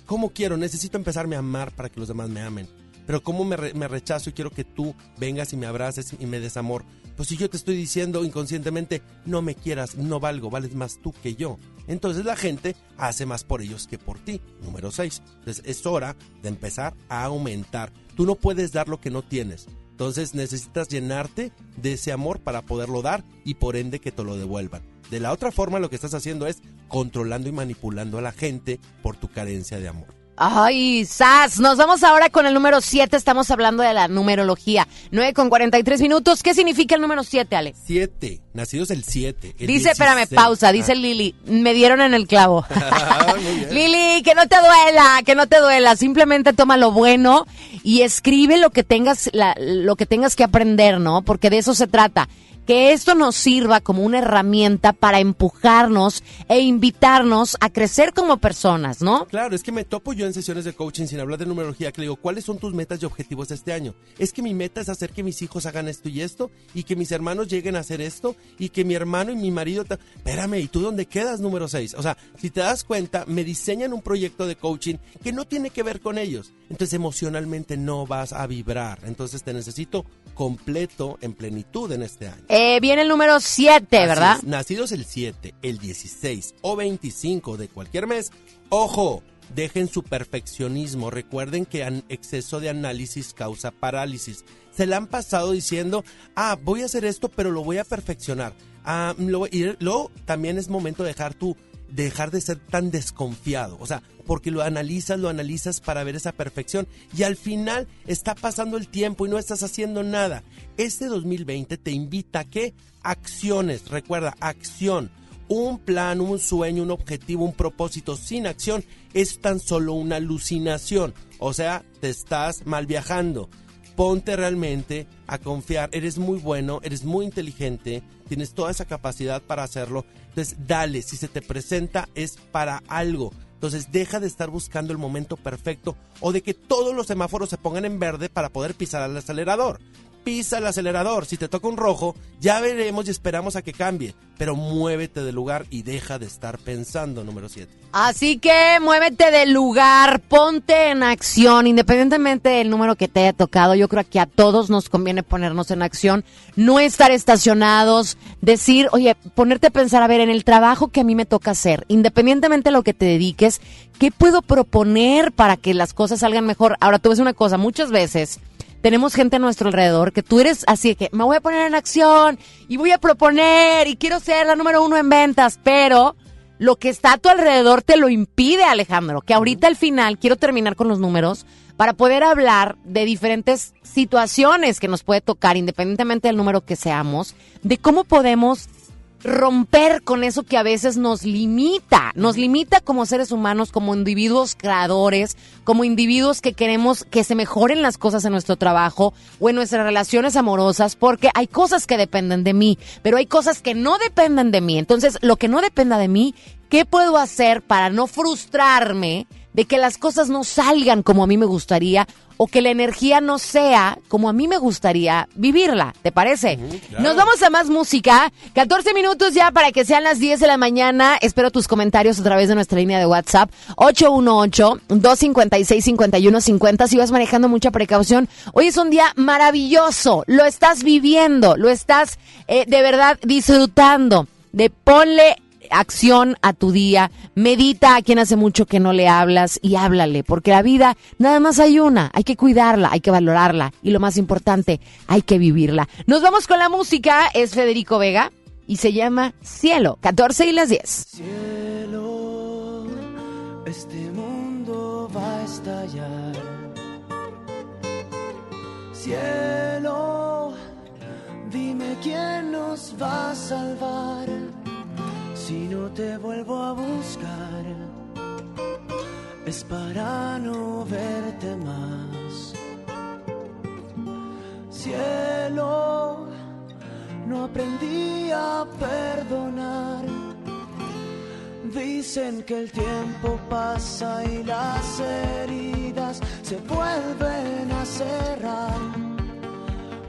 [SPEAKER 6] ¿Cómo quiero? Necesito empezarme a amar para que los demás me amen. Pero ¿cómo me, re- me rechazo y quiero que tú vengas y me abraces y me des amor? Pues si yo te estoy diciendo inconscientemente, no me quieras, no valgo, vales más tú que yo. Entonces la gente hace más por ellos que por ti. Número 6. Entonces es hora de empezar a aumentar. Tú no puedes dar lo que no tienes. Entonces necesitas llenarte de ese amor para poderlo dar y por ende que te lo devuelvan. De la otra forma lo que estás haciendo es controlando y manipulando a la gente por tu carencia de amor.
[SPEAKER 5] Ay, Sas, nos vamos ahora con el número 7, estamos hablando de la numerología. 9 con 43 minutos, ¿qué significa el número 7, Ale?
[SPEAKER 6] 7. Nacidos el 7. el
[SPEAKER 5] Dice, espérame,
[SPEAKER 6] 16.
[SPEAKER 5] pausa, dice
[SPEAKER 6] Ah.
[SPEAKER 5] Lili, me dieron en el clavo. Lili, que no te duela, que no te duela, simplemente toma lo bueno y escribe lo que tengas, la- lo que tengas que aprender, ¿no? Porque de eso se trata. Que esto nos sirva como una herramienta para empujarnos e invitarnos a crecer como personas, ¿no?
[SPEAKER 6] Claro, es que me topo yo en sesiones de coaching sin hablar de numerología, que le digo, ¿cuáles son tus metas y objetivos este año? Es que mi meta es hacer que mis hijos hagan esto y esto, y que mis hermanos lleguen a hacer esto, y que mi hermano y mi marido... Espérame, ¿y tú dónde quedas, número 6? O sea, si te das cuenta, me diseñan un proyecto de coaching que no tiene que ver con ellos. Entonces emocionalmente no vas a vibrar. Entonces te necesito completo, en plenitud en este año.
[SPEAKER 5] Eh, viene el número 7,
[SPEAKER 6] Así
[SPEAKER 5] ¿verdad?
[SPEAKER 6] es, nacidos el 7, el 16 o 25 de cualquier mes, ojo, dejen su perfeccionismo. Recuerden que an- exceso de análisis causa parálisis. Se la han pasado diciendo, ah, voy a hacer esto, pero lo voy a perfeccionar. Ah, lo y luego también es momento de dejar tu dejar de ser tan desconfiado, o sea, porque lo analizas, lo analizas para ver esa perfección y al final está pasando el tiempo y no estás haciendo nada. Este 2020 te invita a que acciones, recuerda, acción, un plan, un sueño, un objetivo, un propósito sin acción es tan solo una alucinación, o sea, te estás mal viajando. Ponte realmente a confiar. Eres muy bueno, eres muy inteligente, tienes toda esa capacidad para hacerlo. Entonces, dale, si se te presenta es para algo. Entonces, deja de estar buscando el momento perfecto o de que todos los semáforos se pongan en verde para poder pisar al acelerador. Pisa el acelerador. Si te toca un rojo, ya veremos y esperamos a que cambie. Pero muévete del lugar y deja de estar pensando, número 7.
[SPEAKER 5] Así que muévete del lugar, ponte en acción, independientemente del número que te haya tocado. Yo creo que a todos nos conviene ponernos en acción, no estar estacionados, decir, oye, ponerte a pensar, a ver, en el trabajo que a mí me toca hacer, independientemente de lo que te dediques, ¿qué puedo proponer para que las cosas salgan mejor? Ahora, tú ves una cosa, muchas veces tenemos gente a nuestro alrededor que tú eres así de que me voy a poner en acción y voy a proponer y quiero ser la número uno en ventas, pero lo que está a tu alrededor te lo impide, Alejandro. Que ahorita al final quiero terminar con los números para poder hablar de diferentes situaciones que nos puede tocar, independientemente del número que seamos, de cómo podemos romper con eso que a veces nos limita, nos limita como seres humanos, como individuos creadores, como individuos que queremos que se mejoren las cosas en nuestro trabajo o en nuestras relaciones amorosas, porque hay cosas que dependen de mí, pero hay cosas que no dependen de mí. Entonces, lo que no dependa de mí, ¿qué puedo hacer para no frustrarme de que las cosas no salgan como a mí me gustaría o que la energía no sea como a mí me gustaría vivirla? ¿Te parece? Nos vamos a más música. 14 minutos ya para que sean las 10 de la mañana. Espero tus comentarios a través de nuestra línea de WhatsApp 818-256-5150. Si vas manejando mucha precaución, hoy es un día maravilloso. Lo estás viviendo, lo estás eh, de verdad disfrutando. De ponle acción a tu día, medita a quien hace mucho que no le hablas y háblale, porque la vida nada más hay una, hay que cuidarla, hay que valorarla y lo más importante, hay que vivirla. Nos vamos con la música, es Federico Vega y se llama Cielo, 14 y las 10.
[SPEAKER 2] Cielo, este mundo va a estallar. Cielo, dime quién nos va a salvar si no te vuelvo a buscar. Es para no verte más. Cielo, no aprendí a perdonar. Dicen que el tiempo pasa y las heridas se vuelven a cerrar.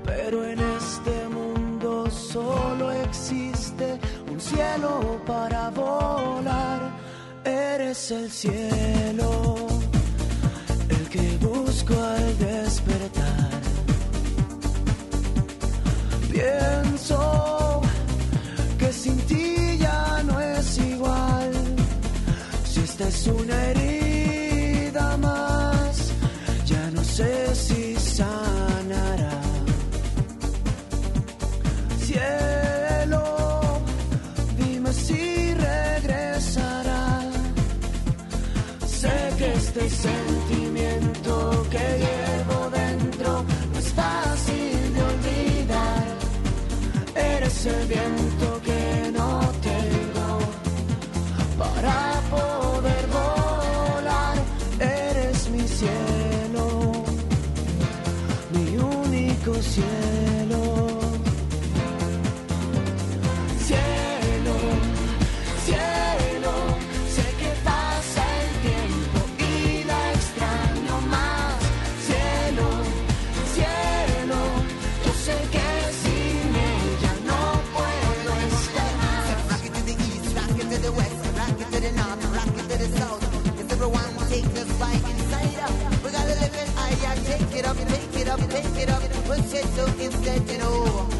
[SPEAKER 2] Pero en este mundo solo existe un cielo para volar. Eres el cielo, el que busco al despertar. Pienso que sin ti ya no es igual. Si esta es una herida más, ya no sé si sanará. Cielo, Eres el
[SPEAKER 18] shit so know.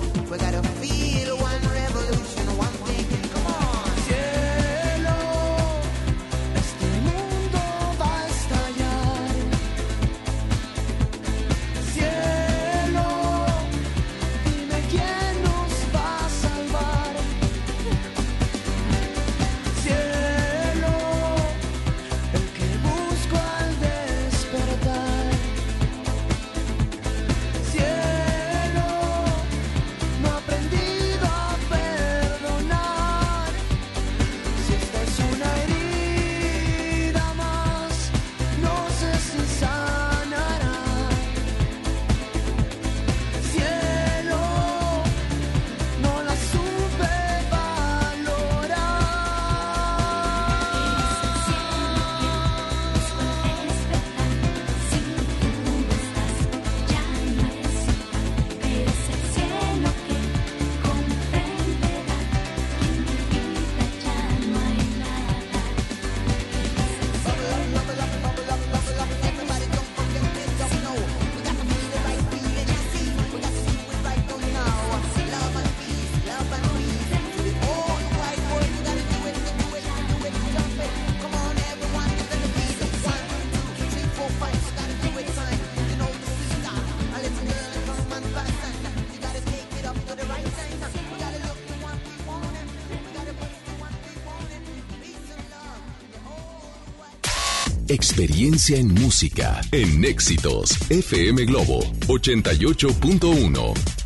[SPEAKER 4] Experiencia en música en Éxitos FM Globo 88.1.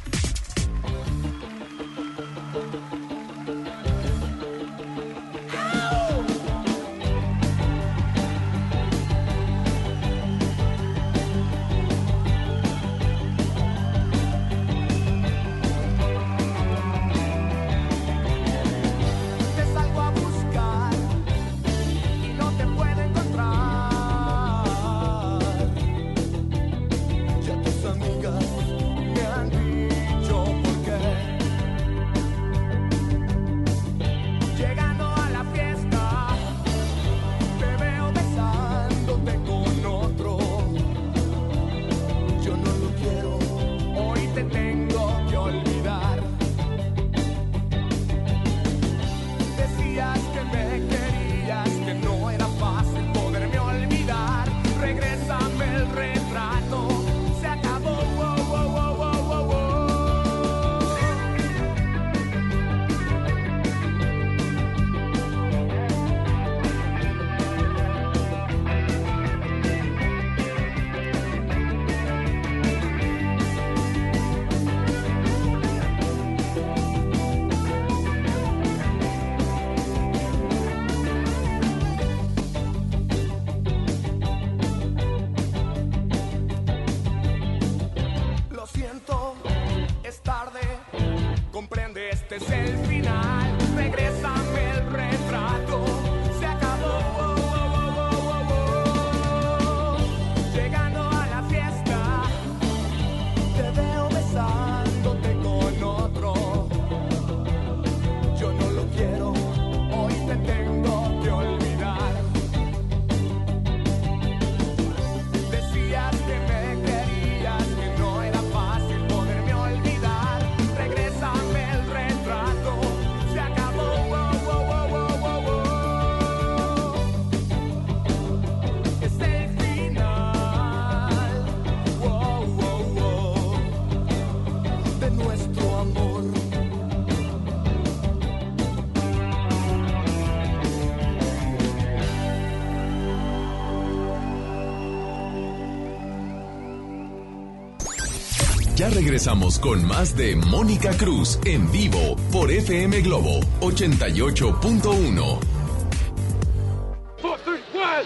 [SPEAKER 4] regresamos con más de Mónica Cruz en vivo por FM Globo 88.1.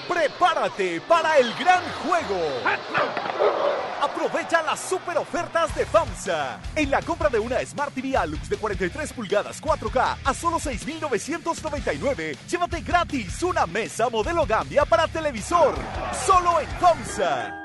[SPEAKER 19] Prepárate para el gran juego. Aprovecha las super ofertas de FAMSA. En la compra de una Smart TV Alux de 43 pulgadas 4K a solo 6,999, llévate gratis una mesa modelo Gambia para televisor. Solo en FAMSA.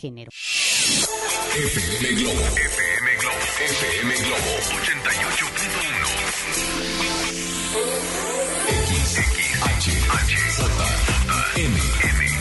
[SPEAKER 20] Género.
[SPEAKER 4] FM Globo. FM Globo. FM Globo 88.1. X, H, J, M,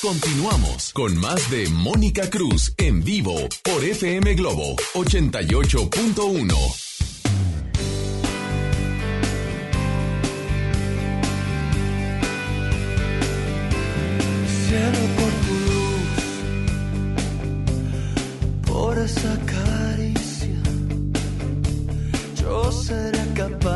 [SPEAKER 4] Continuamos con más de Mónica Cruz en vivo por FM Globo 88.1.
[SPEAKER 2] cielo por tu luz, por esa caricia, yo seré capaz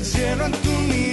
[SPEAKER 2] el cielo en tu mirada,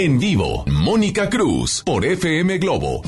[SPEAKER 4] En vivo, Mónica Cruz por FM Globo.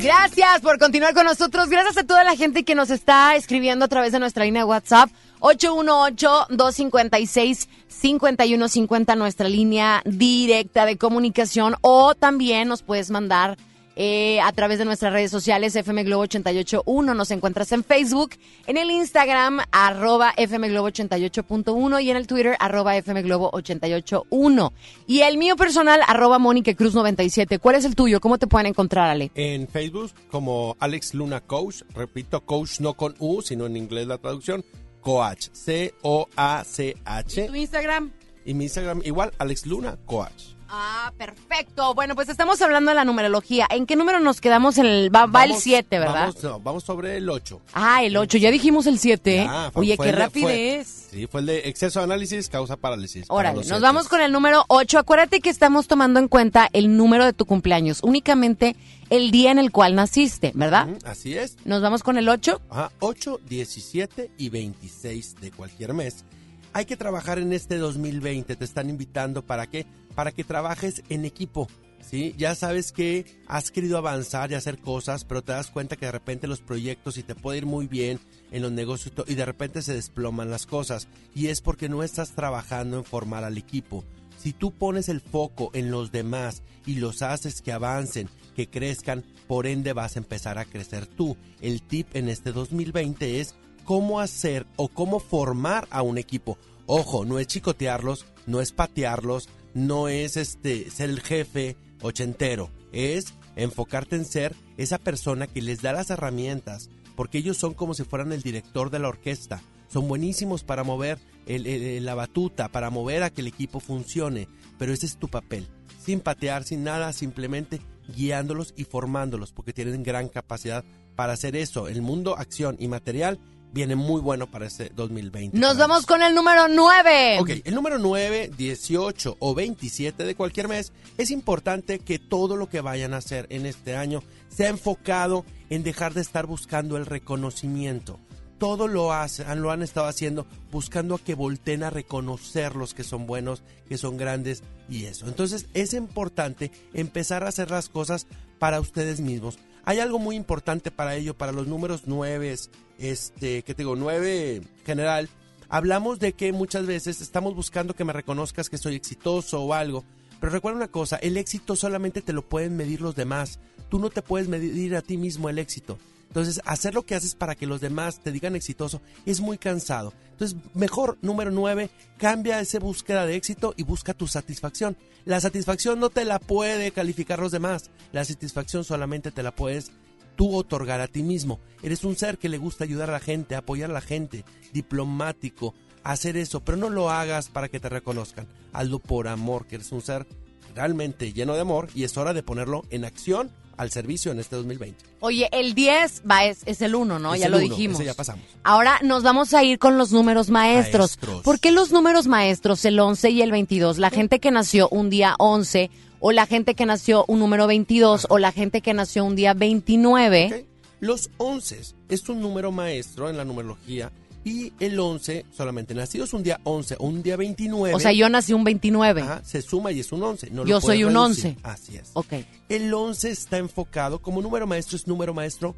[SPEAKER 5] Gracias por continuar con nosotros. Gracias a toda la gente que nos está escribiendo a través de nuestra línea de WhatsApp. 818-256-5150, nuestra línea directa de comunicación. O también nos puedes mandar eh, a través de nuestras redes sociales, FM Globo 881. Nos encuentras en Facebook, en el Instagram, arroba FM Globo 88.1 y en el Twitter, arroba FM Globo 88.1. Y el mío personal, arroba Mónica Cruz 97. ¿Cuál es el tuyo? ¿Cómo te pueden encontrar, Ale?
[SPEAKER 6] En Facebook como Alex Luna Coach, repito, coach no con U, sino en inglés la traducción, Coach, C-O-A-C-H.
[SPEAKER 5] ¿Tu Instagram?
[SPEAKER 6] Y mi Instagram igual, Alex Luna Coach.
[SPEAKER 5] Ah, perfecto. Bueno, pues estamos hablando de la numerología. ¿En qué número nos quedamos? En el, va, va el
[SPEAKER 6] Vamos-
[SPEAKER 5] 7, ¿verdad?
[SPEAKER 6] Vamos, no, vamos sobre el 8.
[SPEAKER 5] Ah, el 8. Ya dijimos el 7.
[SPEAKER 6] Ya, fue-
[SPEAKER 5] Oye,
[SPEAKER 6] fue
[SPEAKER 5] qué rapidez.
[SPEAKER 6] fue- sí, fue el de exceso de análisis, causa parálisis.
[SPEAKER 5] Órale, nos
[SPEAKER 6] siete.
[SPEAKER 5] vamos con el número 8. Acuérdate que estamos tomando en cuenta el número de tu cumpleaños, únicamente el día en el cual naciste, ¿verdad?
[SPEAKER 6] Así es.
[SPEAKER 5] Nos vamos con el 8.
[SPEAKER 6] Ajá, 8, 17 y 26 de cualquier mes. Hay que trabajar en este 2020. Te están invitando para qué? Para que trabajes en equipo. ¿sí? Ya sabes que has querido avanzar y hacer cosas, pero te das cuenta que de repente los proyectos y te puede ir muy bien en los negocios y de repente se desploman las cosas. Y es porque no estás trabajando en formar al equipo. Si tú pones el foco en los demás y los haces que avancen, que crezcan, por ende vas a empezar a crecer tú. El tip en este 2020 es cómo hacer o cómo formar a un equipo. Ojo, no es chicotearlos, no es patearlos, no es este ser el jefe ochentero, es enfocarte en ser esa persona que les da las herramientas, porque ellos son como si fueran el director de la orquesta. Son buenísimos para mover la batuta, para mover a que el equipo funcione, pero ese es tu papel. Sin patear, sin nada, simplemente guiándolos y formándolos, porque tienen gran capacidad para hacer eso. El mundo, acción y material viene muy bueno para este 2020.
[SPEAKER 5] Nos vamos con el número 9.
[SPEAKER 6] Ok, el número 9, 18 o 27 de cualquier mes, es importante que todo lo que vayan a hacer en este año sea enfocado en dejar de estar buscando el reconocimiento. Todo lo, hacen, lo han estado haciendo buscando a que volteen a reconocer los que son buenos, que son grandes y eso. Entonces es importante empezar a hacer las cosas para ustedes mismos. Hay algo muy importante para ello, para los números 9, este, que te digo, 9 general, hablamos de que muchas veces estamos buscando que me reconozcas que soy exitoso o algo. Pero recuerda una cosa, el éxito solamente te lo pueden medir los demás. Tú no te puedes medir a ti mismo el éxito. Entonces, hacer lo que haces para que los demás te digan exitoso es muy cansado. Entonces, mejor, número 9, cambia esa búsqueda de éxito y busca tu satisfacción. La satisfacción no te la puede calificar los demás. La satisfacción solamente te la puedes tú otorgar a ti mismo. Eres un ser que le gusta ayudar a la gente, apoyar a la gente, diplomático, hacer eso, pero no lo hagas para que te reconozcan. Hazlo por amor, que eres un ser realmente lleno de amor y es hora de ponerlo en acción al servicio en este 2020.
[SPEAKER 5] Oye, el 10 va, es, es el 1, ¿no?
[SPEAKER 6] Es
[SPEAKER 5] ya
[SPEAKER 6] el
[SPEAKER 5] lo
[SPEAKER 6] uno,
[SPEAKER 5] dijimos.
[SPEAKER 6] ese ya pasamos.
[SPEAKER 5] Ahora nos vamos a ir con los números maestros.
[SPEAKER 6] Maestros.
[SPEAKER 5] ¿Por qué los números maestros, el 11 y el 22? La gente que nació un día 11 o la gente que nació un número 22 o la gente que nació un día 29.
[SPEAKER 6] Los 11 es un número maestro en la numerología y el 11, solamente nacidos un día 11 o un día 29.
[SPEAKER 5] O sea, yo nací un 29.
[SPEAKER 6] Ajá, se suma y es un 11. no lo
[SPEAKER 5] Yo soy un
[SPEAKER 6] reducir.
[SPEAKER 5] 11.
[SPEAKER 6] Así es.
[SPEAKER 5] Ok.
[SPEAKER 6] El 11 está enfocado como número maestro, es número maestro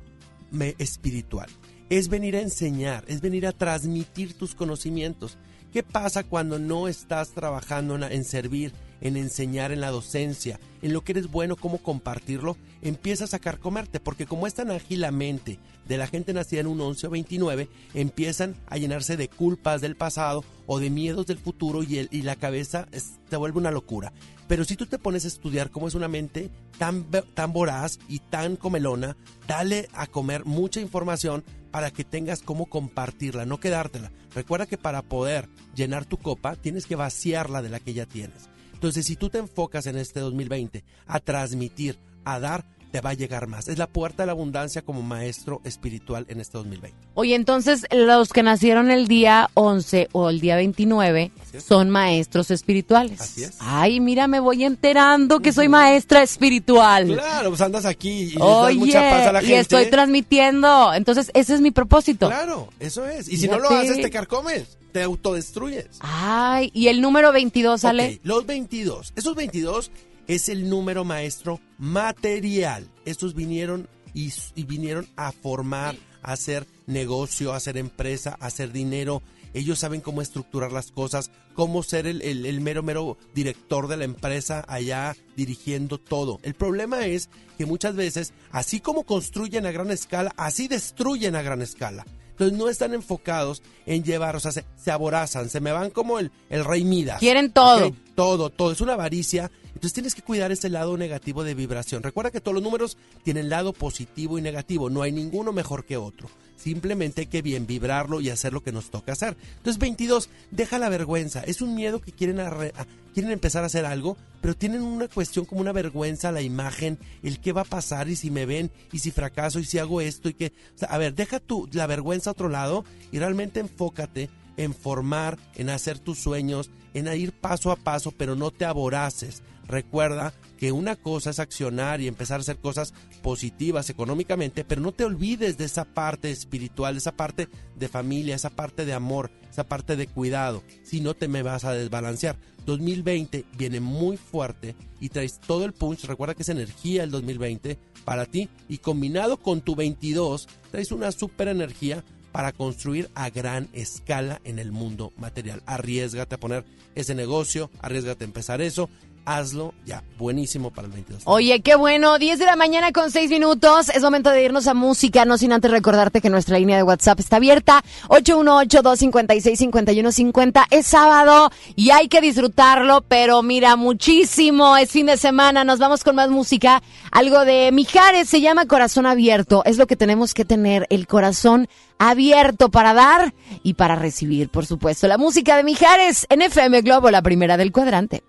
[SPEAKER 6] me- espiritual. Es venir a enseñar, es venir a transmitir tus conocimientos. ¿Qué pasa cuando no estás trabajando en servir, en enseñar, en la docencia, en lo que eres bueno, cómo compartirlo? Empiezas a carcomerte, porque como es tan ágil la mente de la gente nacida en un 11 o 29, empiezan a llenarse de culpas del pasado o de miedos del futuro y, el- y la cabeza te vuelve una locura. Pero si tú te pones a estudiar cómo es una mente tan, tan voraz y tan comelona, dale a comer mucha información para que tengas cómo compartirla, no quedártela. Recuerda que para poder llenar tu copa tienes que vaciarla de la que ya tienes. Entonces, si tú te enfocas en este 2020 a transmitir, a dar, te va a llegar más. Es la puerta de la abundancia como maestro espiritual en este 2020.
[SPEAKER 5] Oye, entonces los que nacieron el día 11 o el día 29 son maestros espirituales.
[SPEAKER 6] Así es.
[SPEAKER 5] Ay, mira, me voy enterando que soy maestra espiritual.
[SPEAKER 6] Claro, pues andas aquí y das mucha paz a
[SPEAKER 5] Oye,
[SPEAKER 6] la
[SPEAKER 5] y
[SPEAKER 6] gente.
[SPEAKER 5] estoy transmitiendo. Entonces, ese es mi propósito.
[SPEAKER 6] Claro, eso es. Y si no lo haces, te carcomes, te autodestruyes.
[SPEAKER 5] Ay, y el número 22 sale.
[SPEAKER 6] Los 22. Esos 22 es el número maestro material. Estos vinieron y, vinieron a formar, a hacer negocio, a hacer empresa, a hacer dinero. Ellos saben cómo estructurar las cosas, cómo ser el, el- el mero, mero director de la empresa allá dirigiendo todo. El problema es que muchas veces, así como construyen a gran escala, así destruyen a gran escala. Entonces no están enfocados en llevar, o sea, se, se aborazan, se me van como el, el rey Midas.
[SPEAKER 5] Quieren todo.
[SPEAKER 6] Todo, todo. Es una avaricia. Entonces tienes que cuidar ese lado negativo de vibración. Recuerda que todos los números tienen lado positivo y negativo. No hay ninguno mejor que otro. Simplemente hay que bien vibrarlo y hacer lo que nos toca hacer. Entonces 22, deja la vergüenza. Es un miedo que quieren, arre- a- quieren empezar a hacer algo, pero tienen una cuestión como una vergüenza la imagen, el qué va a pasar y si me ven y si fracaso y si hago esto y que... O sea, a ver, deja tu, la vergüenza a otro lado y realmente enfócate en formar, en hacer tus sueños, en ir paso a paso, pero no te aboraces. Recuerda que una cosa es accionar y empezar a hacer cosas positivas económicamente, pero no te olvides de esa parte espiritual, de esa parte de familia, esa parte de amor, esa parte de cuidado. Si no te me vas a desbalancear. 2020 viene muy fuerte y traes todo el punch. Recuerda que es energía el 2020 para ti y combinado con tu 22 traes una super energía para construir a gran escala en el mundo material. Arriesgate a poner ese negocio, arriesgate a empezar eso, hazlo ya, buenísimo para el 22.
[SPEAKER 5] Oye, qué bueno, 10 de la mañana con 6 minutos, es momento de irnos a música, no sin antes recordarte que nuestra línea de WhatsApp está abierta, 818-256-5150, es sábado y hay que disfrutarlo, pero mira, muchísimo, es fin de semana, nos vamos con más música, algo de Mijares, se llama Corazón Abierto, es lo que tenemos que tener, el corazón abierto para dar y para recibir, por supuesto, la música de Mijares en FM Globo, la primera del cuadrante.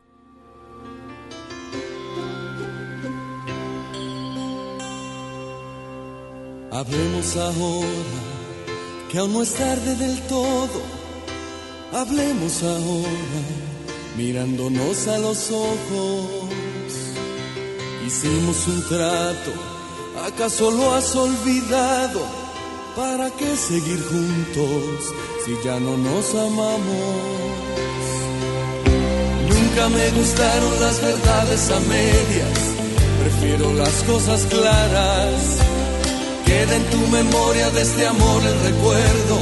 [SPEAKER 7] Hablemos ahora, que aún no es tarde del todo. Hablemos ahora, mirándonos a los ojos. Hicimos un trato, ¿acaso lo has olvidado? ¿Para qué seguir juntos si ya no nos amamos? Nunca me gustaron las verdades a medias, prefiero las cosas claras. Queda en tu memoria de este amor el recuerdo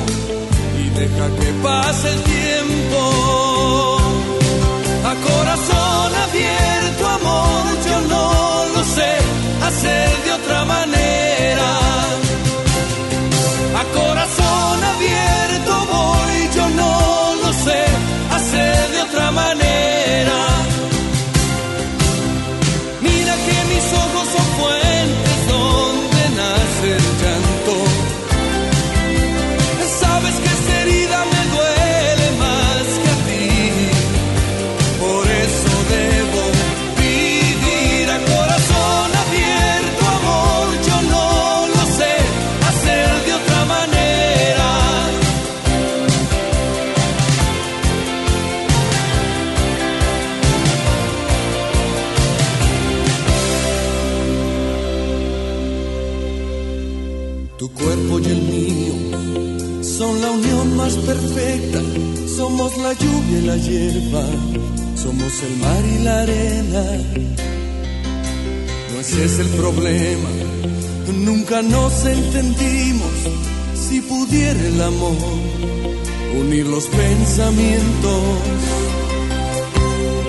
[SPEAKER 7] y deja que pase el tiempo. A corazón abierto, amor, yo no lo sé hacer de otra manera. El mar y la arena. No ese es el problema, nunca nos entendimos. Si pudiera el amor unir los pensamientos,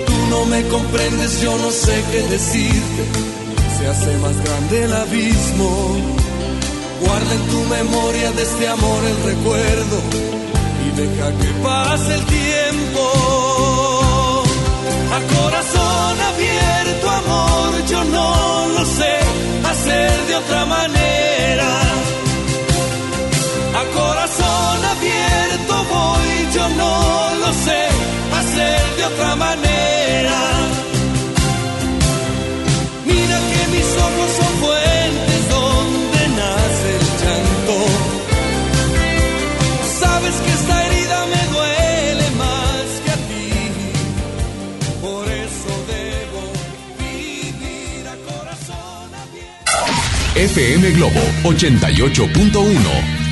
[SPEAKER 7] tú no me comprendes, yo no sé qué decirte. Se hace más grande el abismo. Guarda en tu memoria de este amor el recuerdo y deja que pase el tiempo. A corazón abierto, amor, yo no lo sé hacer de otra manera. A corazón abierto voy, yo no lo sé hacer de otra manera.
[SPEAKER 4] FM Globo 88.1.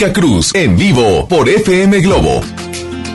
[SPEAKER 4] Mónica Cruz, en vivo por FM Globo.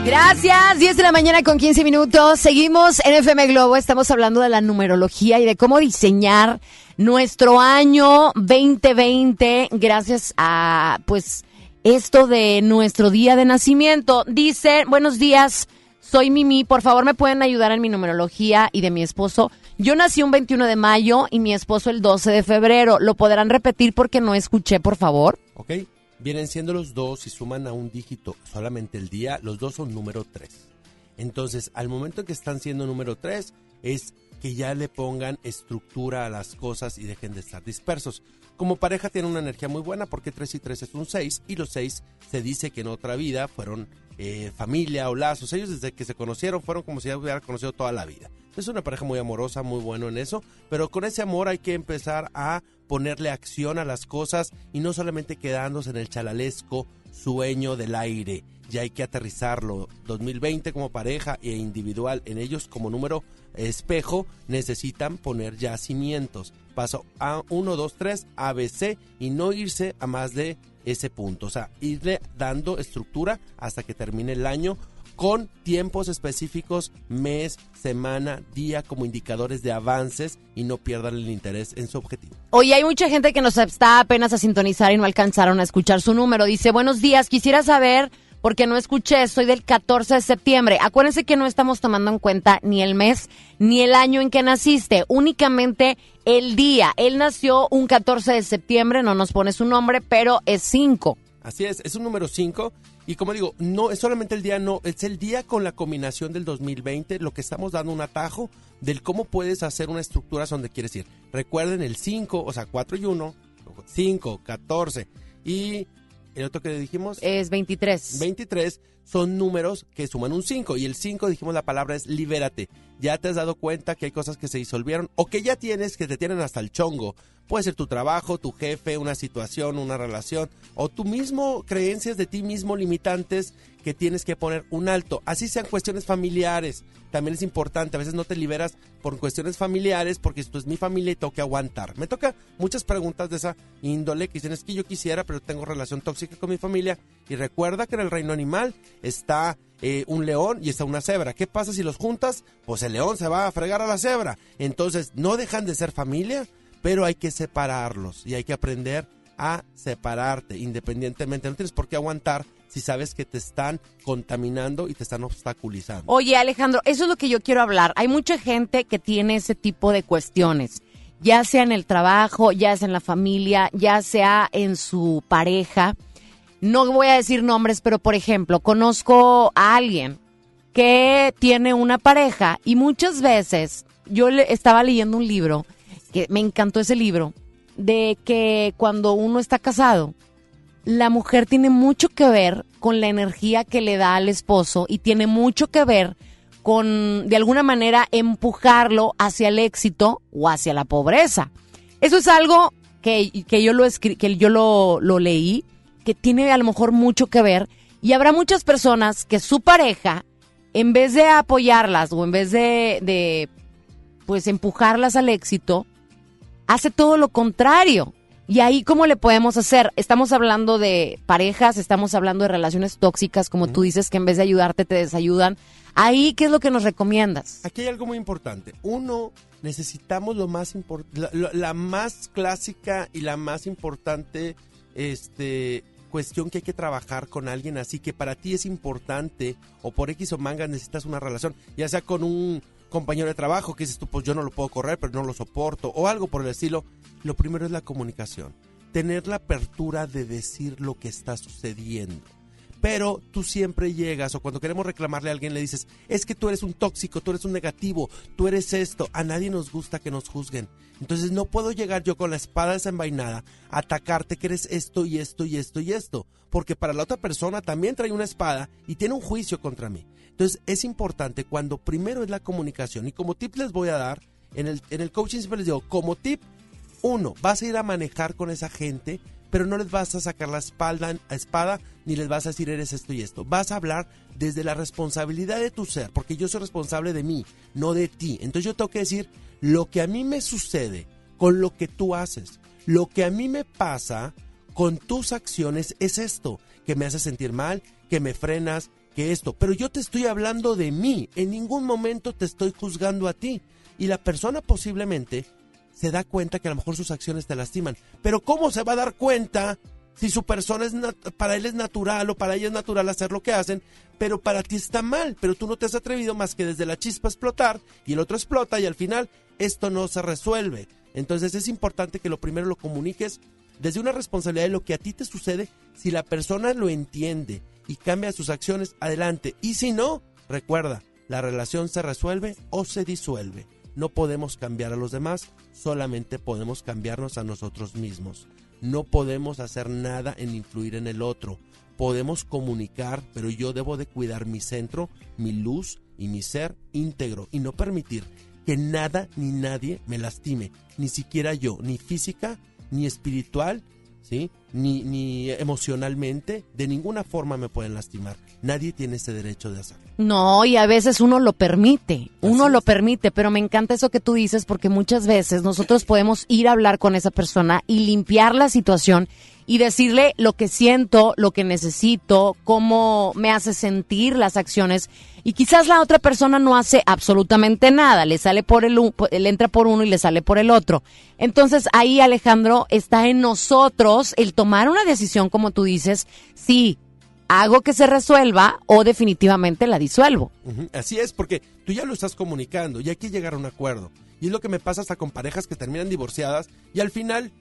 [SPEAKER 5] Gracias, 10 de la mañana con 15 minutos. Seguimos en FM Globo, estamos hablando de la numerología y de cómo diseñar nuestro año 2020 gracias a pues esto de nuestro día de nacimiento. Dice, buenos días, soy Mimi, por favor me pueden ayudar en mi numerología y de mi esposo. Yo nací un 21 de mayo y mi esposo el 12 de febrero. ¿Lo podrán repetir porque no escuché, por favor?
[SPEAKER 6] ¿Ok? Vienen siendo los dos y suman a un dígito solamente el día, los dos son número 3. Entonces, al momento en que están siendo número 3, es que ya le pongan estructura a las cosas y dejen de estar dispersos. Como pareja tienen una energía muy buena porque 3 y 3 es un 6 y los 6 se dice que en otra vida fueron eh, familia o lazos. Ellos desde que se conocieron fueron como si ya hubieran conocido toda la vida. Es una pareja muy amorosa, muy bueno en eso, pero con ese amor hay que empezar a ponerle acción a las cosas y no solamente quedándose en el chalalesco sueño del aire. Ya hay que aterrizarlo. 2020 como pareja e individual en ellos como número espejo necesitan poner ya cimientos. Paso a 1, 2, 3, ABC y no irse a más de ese punto. O sea, irle dando estructura hasta que termine el año con tiempos específicos, mes, semana, día como indicadores de avances y no pierdan el interés en su objetivo.
[SPEAKER 5] Oye, hay mucha gente que nos está apenas a sintonizar y no alcanzaron a escuchar su número. Dice, buenos días, quisiera saber, porque no escuché, soy del 14 de septiembre. Acuérdense que no estamos tomando en cuenta ni el mes ni el año en que naciste, únicamente el día. Él nació un 14 de septiembre, no nos pone su nombre, pero es 5.
[SPEAKER 6] Así es, es un número 5 y como digo, no es solamente el día, no, es el día con la combinación del 2020, lo que estamos dando un atajo del cómo puedes hacer una estructura donde quieres ir. Recuerden el 5, o sea, 4 y 1, 5, 14 y el otro que dijimos
[SPEAKER 5] es 23.
[SPEAKER 6] 23 son números que suman un 5 y el 5 dijimos la palabra es libérate. Ya te has dado cuenta que hay cosas que se disolvieron o que ya tienes que te tienen hasta el chongo. Puede ser tu trabajo, tu jefe, una situación, una relación o tú mismo creencias de ti mismo limitantes que tienes que poner un alto. Así sean cuestiones familiares. También es importante, a veces no te liberas por cuestiones familiares porque esto es mi familia y tengo que aguantar. Me toca muchas preguntas de esa índole que dicen es que yo quisiera pero tengo relación tóxica con mi familia y recuerda que en el reino animal está eh, un león y está una cebra. ¿Qué pasa si los juntas? Pues el león se va a fregar a la cebra. Entonces no dejan de ser familia, pero hay que separarlos y hay que aprender a separarte independientemente. No tienes por qué aguantar si sabes que te están contaminando y te están obstaculizando.
[SPEAKER 5] Oye, Alejandro, eso es lo que yo quiero hablar. Hay mucha gente que tiene ese tipo de cuestiones, ya sea en el trabajo, ya sea en la familia, ya sea en su pareja. No voy a decir nombres, pero por ejemplo, conozco a alguien que tiene una pareja y muchas veces yo le estaba leyendo un libro que me encantó ese libro de que cuando uno está casado la mujer tiene mucho que ver con la energía que le da al esposo y tiene mucho que ver con, de alguna manera, empujarlo hacia el éxito o hacia la pobreza. Eso es algo que, que yo, lo, escri- que yo lo, lo leí, que tiene a lo mejor mucho que ver y habrá muchas personas que su pareja, en vez de apoyarlas o en vez de, de pues empujarlas al éxito, hace todo lo contrario. Y ahí, ¿cómo le podemos hacer? Estamos hablando de parejas, estamos hablando de relaciones tóxicas, como tú dices, que en vez de ayudarte te desayudan. Ahí, ¿qué es lo que nos recomiendas?
[SPEAKER 6] Aquí hay algo muy importante. Uno, necesitamos lo más la- la más clásica y la más importante este, cuestión que hay que trabajar con alguien así que para ti es importante o por X o manga necesitas una relación, ya sea con un compañero de trabajo que dices tú, pues yo no lo puedo correr, pero no lo soporto o algo por el estilo. Lo primero es la comunicación. Tener la apertura de decir lo que está sucediendo pero tú siempre llegas o cuando queremos reclamarle a alguien le dices, es que tú eres un tóxico, tú eres un negativo, tú eres esto, a nadie nos gusta que nos juzguen. Entonces no puedo llegar yo con la espada desenvainada a atacarte que eres esto y esto y esto y esto, porque para la otra persona también trae una espada y tiene un juicio contra mí. Entonces es importante cuando primero es la comunicación y como tip les voy a dar, en el, en el coaching siempre les digo, como tip, uno, vas a ir a manejar con esa gente, pero no les vas a sacar la espalda, espada ni les vas a decir eres esto y esto. Vas a hablar desde la responsabilidad de tu ser, porque yo soy responsable de mí, no de ti. Entonces yo tengo que decir lo que a mí me sucede con lo que tú haces, lo que a mí me pasa con tus acciones es esto, que me hace sentir mal, que me frenas, que esto. Pero yo te estoy hablando de mí, en ningún momento te estoy juzgando a ti. Y la persona posiblemente se da cuenta que a lo mejor sus acciones te lastiman. Pero ¿cómo se va a dar cuenta si su persona es para él es natural o para ella es natural hacer lo que hacen, pero para ti está mal, pero tú no te has atrevido más que desde la chispa explotar y el otro explota y al final esto no se resuelve. Entonces es importante que lo primero lo comuniques desde una responsabilidad de lo que a ti te sucede, si la persona lo entiende y cambia sus acciones, adelante. Y si no, recuerda, la relación se resuelve o se disuelve. No podemos cambiar a los demás, solamente podemos cambiarnos a nosotros mismos. No podemos hacer nada en influir en el otro. Podemos comunicar, pero yo debo de cuidar mi centro, mi luz y mi ser íntegro y no permitir que nada ni nadie me lastime, ni siquiera yo, ni física, ni espiritual, ¿sí? Ni, ni emocionalmente, de ninguna forma me pueden lastimar. Nadie tiene ese derecho de hacerlo.
[SPEAKER 5] No, y a veces uno lo permite, uno lo permite, pero me encanta eso que tú dices porque muchas veces nosotros podemos ir a hablar con esa persona y limpiar la situación y decirle lo que siento, lo que necesito, cómo me hace sentir las acciones y quizás la otra persona no hace absolutamente nada, le sale por el le entra por uno y le sale por el otro. Entonces ahí Alejandro está en nosotros el tomar una decisión como tú dices, sí, hago que se resuelva o definitivamente la disuelvo.
[SPEAKER 6] Así es, porque tú ya lo estás comunicando y hay que llegar a un acuerdo. Y es lo que me pasa hasta con parejas que terminan divorciadas y al final,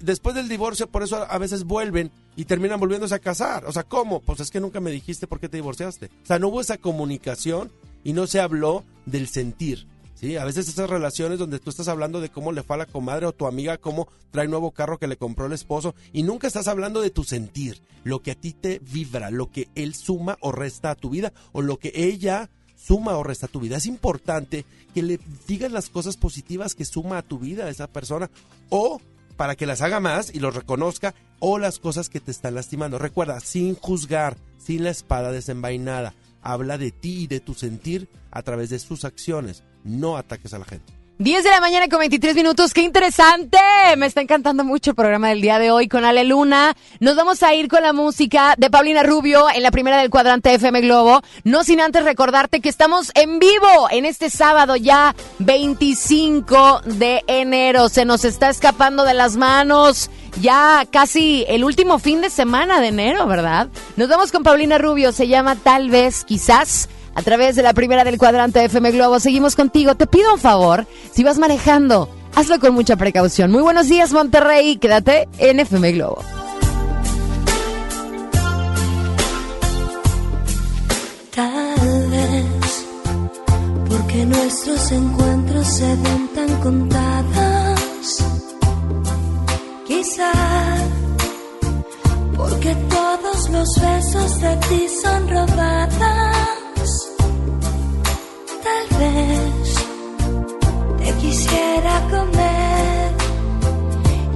[SPEAKER 6] después del divorcio, por eso a veces vuelven y terminan volviéndose a casar. O sea, ¿cómo? Pues es que nunca me dijiste por qué te divorciaste. O sea, no hubo esa comunicación y no se habló del sentir. ¿Sí? A veces esas relaciones donde tú estás hablando de cómo le fue a la comadre o tu amiga, cómo trae nuevo carro que le compró el esposo y nunca estás hablando de tu sentir, lo que a ti te vibra, lo que él suma o resta a tu vida o lo que ella suma o resta a tu vida. Es importante que le digas las cosas positivas que suma a tu vida a esa persona o para que las haga más y los reconozca o las cosas que te están lastimando. Recuerda, sin juzgar, sin la espada desenvainada. Habla de ti y de tu sentir a través de sus acciones. No ataques a la gente.
[SPEAKER 5] 10 de la mañana con 23 minutos, qué interesante. Me está encantando mucho el programa del día de hoy con Ale Luna. Nos vamos a ir con la música de Paulina Rubio en la primera del cuadrante FM Globo. No sin antes recordarte que estamos en vivo en este sábado ya 25 de enero. Se nos está escapando de las manos ya casi el último fin de semana de enero, ¿verdad? Nos vamos con Paulina Rubio, se llama Tal vez, quizás a través de la primera del cuadrante FM Globo. Seguimos contigo. Te pido un favor, si vas manejando, hazlo con mucha precaución. Muy buenos días, Monterrey. Quédate en FM Globo.
[SPEAKER 18] Tal vez porque nuestros encuentros se ven tan contados. Quizá porque todos los besos de ti son robados. Tal vez te quisiera comer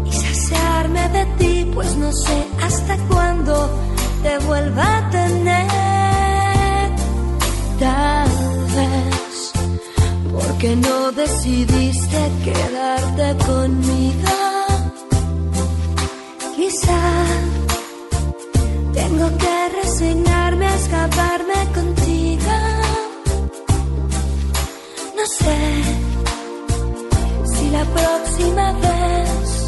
[SPEAKER 18] y saciarme de ti, pues no sé hasta cuándo te vuelva a tener. Tal vez porque no decidiste quedarte conmigo. Quizá tengo que resignarme a escaparme contigo. No sé si la próxima vez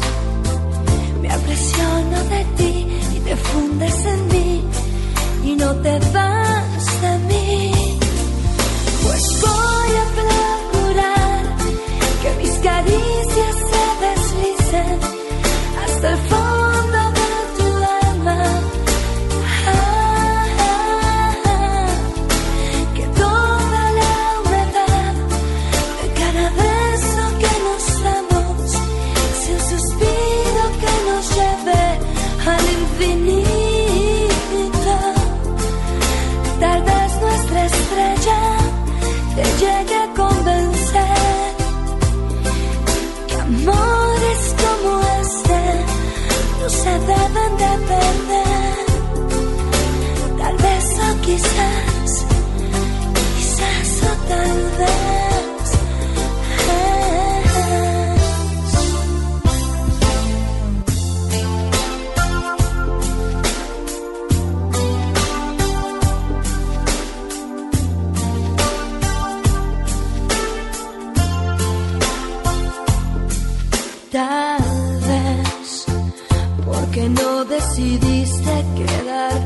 [SPEAKER 18] me apresiono de ti y te fundes en mí y no te vas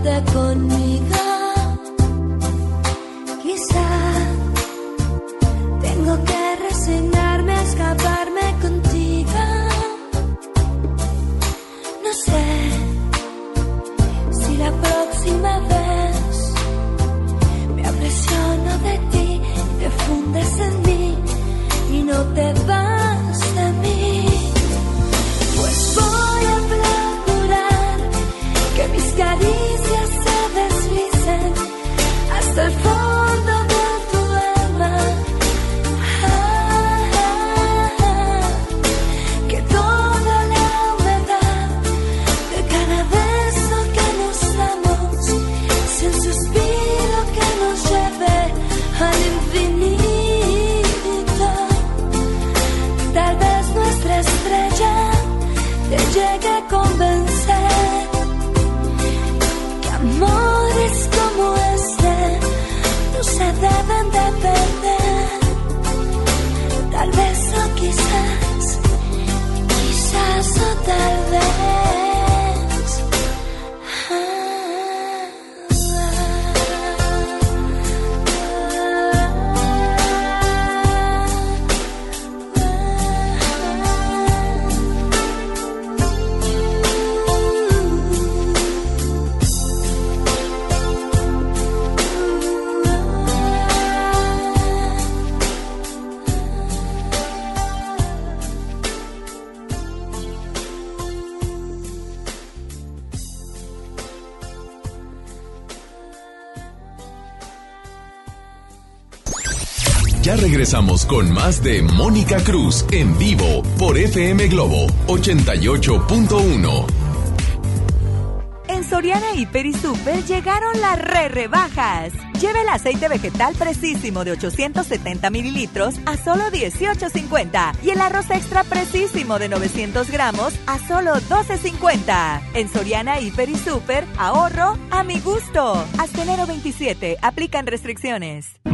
[SPEAKER 18] conmigo. Quizá tengo que resignarme a escaparme contigo. No sé si la próxima vez me apresiono de ti, te fundes en mí y no te vas quizás
[SPEAKER 4] regresamos con más de Mónica Cruz en vivo por FM Globo 88.1.
[SPEAKER 9] En Soriana Hiper y Super llegaron las re rebajas. Lleve el aceite vegetal precisísimo de 870 mililitros a solo 18.50 y el arroz extra precisísimo de 900 gramos a solo 12.50. En Soriana Hiper y Super, ahorro a mi gusto. Hasta enero 27, aplican restricciones.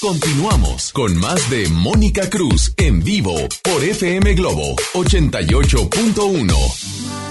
[SPEAKER 4] Continuamos con más de Mónica Cruz en vivo por FM Globo 88.1.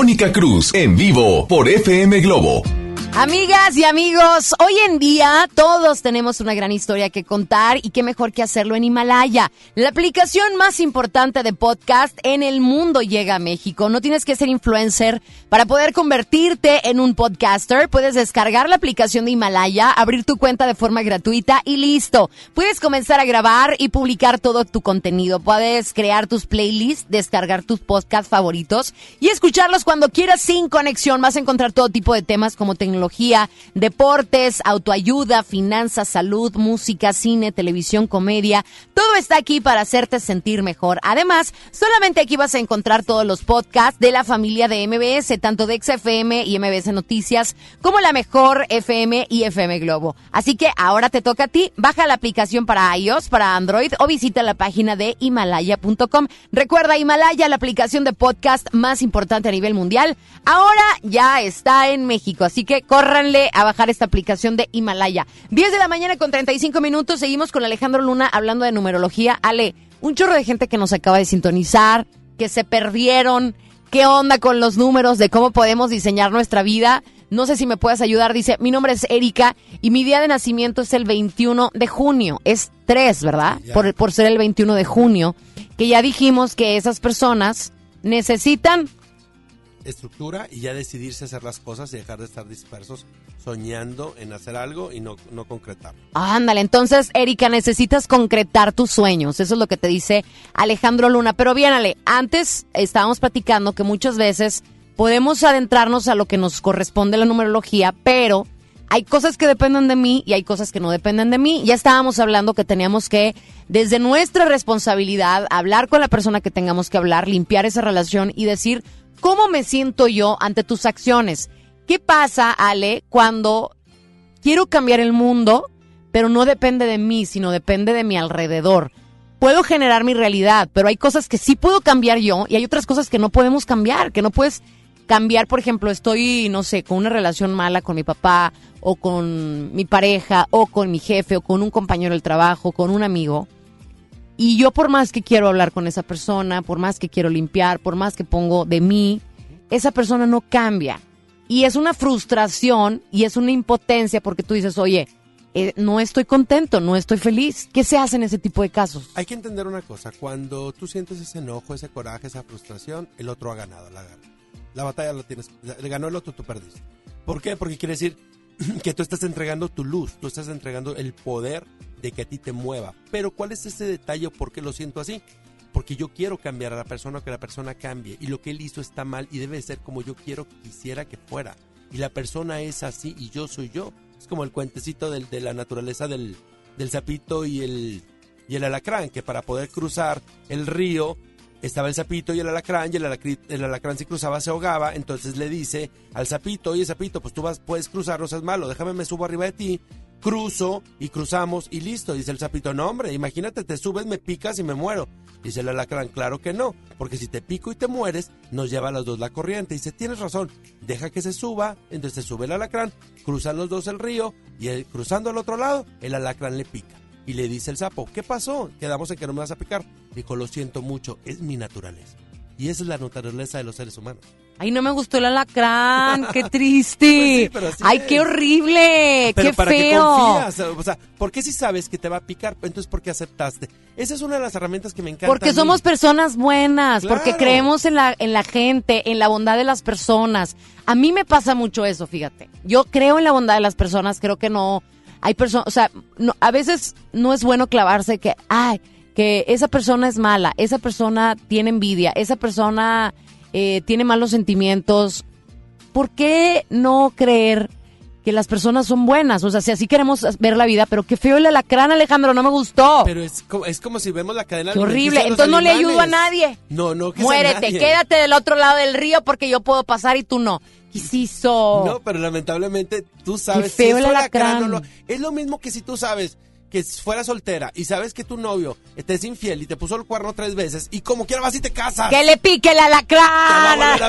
[SPEAKER 4] Mónica Cruz en vivo por FM Globo.
[SPEAKER 5] Amigas y amigos, hoy en día todos tenemos una gran historia que contar y qué mejor que hacerlo en Himalaya. La aplicación más importante de podcast en el mundo llega a México. No tienes que ser influencer para poder convertirte en un podcaster. Puedes descargar la aplicación de Himalaya, abrir tu cuenta de forma gratuita y listo. Puedes comenzar a grabar y publicar todo tu contenido. Puedes crear tus playlists, descargar tus podcasts favoritos y escucharlos cuando quieras sin conexión. Vas a encontrar todo tipo de temas como tecnología deportes, autoayuda, finanzas, salud, música, cine, televisión, comedia. Todo está aquí para hacerte sentir mejor. Además, solamente aquí vas a encontrar todos los podcasts de la familia de MBS, tanto de XFM y MBS Noticias, como la mejor FM y FM Globo. Así que ahora te toca a ti. Baja la aplicación para iOS, para Android o visita la página de himalaya.com. Recuerda, Himalaya, la aplicación de podcast más importante a nivel mundial, ahora ya está en México. Así que córranle a bajar esta aplicación de Himalaya. 10 de la mañana con 35 minutos. Seguimos con Alejandro Luna hablando de numerología. Ale, un chorro de gente que nos acaba de sintonizar, que se perdieron. ¿Qué onda con los números de cómo podemos diseñar nuestra vida? No sé si me puedes ayudar. Dice, mi nombre es Erika y mi día de nacimiento es el 21 de junio. Es 3, ¿verdad? Por, por ser el 21 de junio. Que ya dijimos que esas personas necesitan
[SPEAKER 6] estructura y ya decidirse hacer las cosas y dejar de estar dispersos soñando en hacer algo y no, no concretar.
[SPEAKER 5] Ándale, entonces, Erika, necesitas concretar tus sueños. Eso es lo que te dice Alejandro Luna. Pero bien, Ale, antes estábamos platicando que muchas veces podemos adentrarnos a lo que nos corresponde la numerología, pero hay cosas que dependen de mí y hay cosas que no dependen de mí. Ya estábamos hablando que teníamos que, desde nuestra responsabilidad, hablar con la persona que tengamos que hablar, limpiar esa relación y decir, ¿Cómo me siento yo ante tus acciones? ¿Qué pasa, Ale, cuando quiero cambiar el mundo, pero no depende de mí, sino depende de mi alrededor? Puedo generar mi realidad, pero hay cosas que sí puedo cambiar yo y hay otras cosas que no podemos cambiar, que no puedes cambiar, por ejemplo, estoy, no sé, con una relación mala con mi papá o con mi pareja o con mi jefe o con un compañero del trabajo, con un amigo y yo por más que quiero hablar con esa persona, por más que quiero limpiar, por más que pongo de mí, esa persona no cambia. Y es una frustración y es una impotencia porque tú dices, oye, eh, no estoy contento, no estoy feliz. ¿Qué se hace en ese tipo de casos?
[SPEAKER 6] Hay que entender una cosa, cuando tú sientes ese enojo, ese coraje, esa frustración, el otro ha ganado, la gana. La batalla la tienes, le ganó el otro, tú perdiste. ¿Por qué? Porque quiere decir que tú estás entregando tu luz, tú estás entregando el poder de que a ti te mueva. Pero ¿cuál es ese detalle por qué lo siento así? Porque yo quiero cambiar a la persona, que la persona cambie. Y lo que él hizo está mal y debe ser como yo quiero, quisiera que fuera. Y la persona es así y yo soy yo. Es como el cuentecito de la naturaleza del, del sapito y el, el alacrán, que para poder cruzar el río estaba el sapito y el alacrán, y el, alacrán, si cruzaba se ahogaba, entonces le dice al sapito, oye sapito, pues tú vas, puedes cruzar, no seas malo, déjame me subo arriba de ti, cruzo y cruzamos y listo. Dice el sapito, no hombre, imagínate, te subes, me picas y me muero. Dice el alacrán, claro que no, porque si te pico y te mueres, nos lleva a los dos la corriente. Dice, tienes razón, deja que se suba, entonces se sube el alacrán, cruzan los dos el río y cruzando al otro lado, el alacrán le pica. Y le dice el sapo, ¿qué pasó? Quedamos en que no me vas a picar. Dijo, lo siento mucho, es mi naturaleza. Y esa es la naturaleza de los seres humanos.
[SPEAKER 5] Ay, no me gustó el alacrán, qué triste. Pues Ay, qué horrible, qué para feo.
[SPEAKER 6] confías, o sea, ¿por qué si sabes que te va a picar? Entonces, ¿por qué aceptaste? Esa es una de las herramientas que me encanta.
[SPEAKER 5] Porque somos personas buenas, porque creemos en la, en la gente, en la bondad de las personas. A mí me pasa mucho eso, fíjate. Yo creo en la bondad de las personas, creo que no. Hay personas, o sea, no, a veces no es bueno clavarse que, ay, que esa persona es mala, esa persona tiene envidia, esa persona eh, tiene malos sentimientos, ¿por qué no creer que las personas son buenas? O sea, si así queremos ver la vida, pero qué feo el alacrán, Alejandro, no me gustó.
[SPEAKER 6] Pero es como, es como si vemos la cadena
[SPEAKER 5] Qué horrible, entonces no le ayudo a nadie.
[SPEAKER 6] No, no, que
[SPEAKER 5] Muérete, quédate del otro lado del río porque yo puedo pasar y tú no. ¿Qué hizo?
[SPEAKER 6] No, pero lamentablemente tú sabes
[SPEAKER 5] Qué feo el alacrán.
[SPEAKER 6] es lo mismo que si tú sabes que fuera soltera y sabes que tu novio te es infiel y te puso el cuerno tres veces y como quiera vas y te casas.
[SPEAKER 5] Que le pique el alacrán.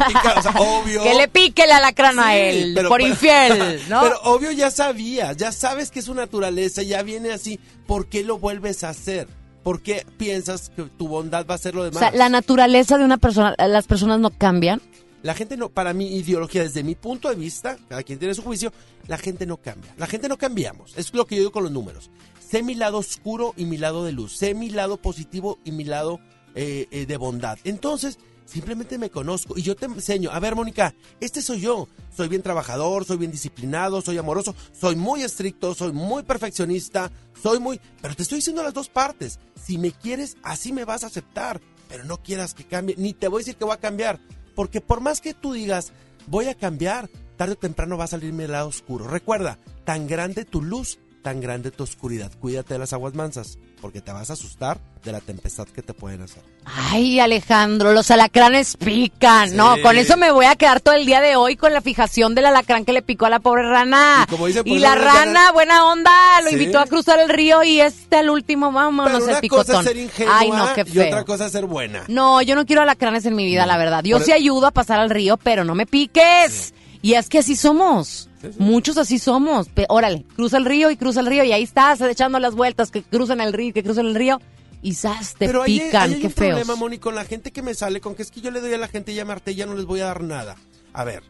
[SPEAKER 6] obvio.
[SPEAKER 5] Que le pique el alacrán a él por infiel, ¿no?
[SPEAKER 6] Pero obvio ya sabías, ya sabes que es su naturaleza, ya viene así. ¿Por qué lo vuelves a hacer? ¿Por qué piensas que tu bondad va a ser lo demás?
[SPEAKER 5] O sea, la naturaleza de una persona, las personas no cambian.
[SPEAKER 6] La gente no, para mi ideología, desde mi punto de vista, cada quien tiene su juicio, la gente no cambia. La gente no cambiamos. Es lo que yo digo con los números. Sé mi lado oscuro y mi lado de luz. Sé mi lado positivo y mi lado eh, eh, de bondad. Entonces, simplemente me conozco y yo te enseño. A ver, Mónica, este soy yo. Soy bien trabajador, soy bien disciplinado, soy amoroso, soy muy estricto, soy muy perfeccionista, soy muy... Pero te estoy diciendo las dos partes. Si me quieres, así me vas a aceptar. Pero no quieras que cambie, ni te voy a decir que voy a cambiar. Porque por más que tú digas, voy a cambiar, tarde o temprano va a salir mi lado oscuro. Recuerda, tan grande tu luz, tan grande tu oscuridad. Cuídate de las aguas mansas, porque te vas a asustar de la tempestad que te pueden hacer.
[SPEAKER 5] Ay, Alejandro, los alacranes pican. No, con eso me voy a quedar todo el día de hoy con la fijación del alacrán que le picó a la pobre rana.
[SPEAKER 6] Y como dicen,
[SPEAKER 5] Y
[SPEAKER 6] pues,
[SPEAKER 5] la
[SPEAKER 6] no,
[SPEAKER 5] rana, buena onda, lo
[SPEAKER 6] Sí.
[SPEAKER 5] invitó a cruzar el río y este al último, el
[SPEAKER 6] una
[SPEAKER 5] picotón.
[SPEAKER 6] cosa es ser ingenua
[SPEAKER 5] Ay, no, qué
[SPEAKER 6] y otra
[SPEAKER 5] feo.
[SPEAKER 6] cosa es ser buena.
[SPEAKER 5] No, yo no quiero alacranes en mi vida, la verdad. Yo
[SPEAKER 6] Por-
[SPEAKER 5] sí ayudo a pasar al río, pero no me piques. Y es que así somos. Muchos así somos. Pe- órale, cruza el río y cruza el río y ahí estás echando las vueltas, que cruzan el río, que cruzan el río y zas, te
[SPEAKER 6] Pero
[SPEAKER 5] pican,
[SPEAKER 6] ahí hay
[SPEAKER 5] qué
[SPEAKER 6] un
[SPEAKER 5] feos.
[SPEAKER 6] problema, Moni, con la gente que me sale con que es que yo le doy a la gente y ya me harté, ya no les voy a dar nada. A ver,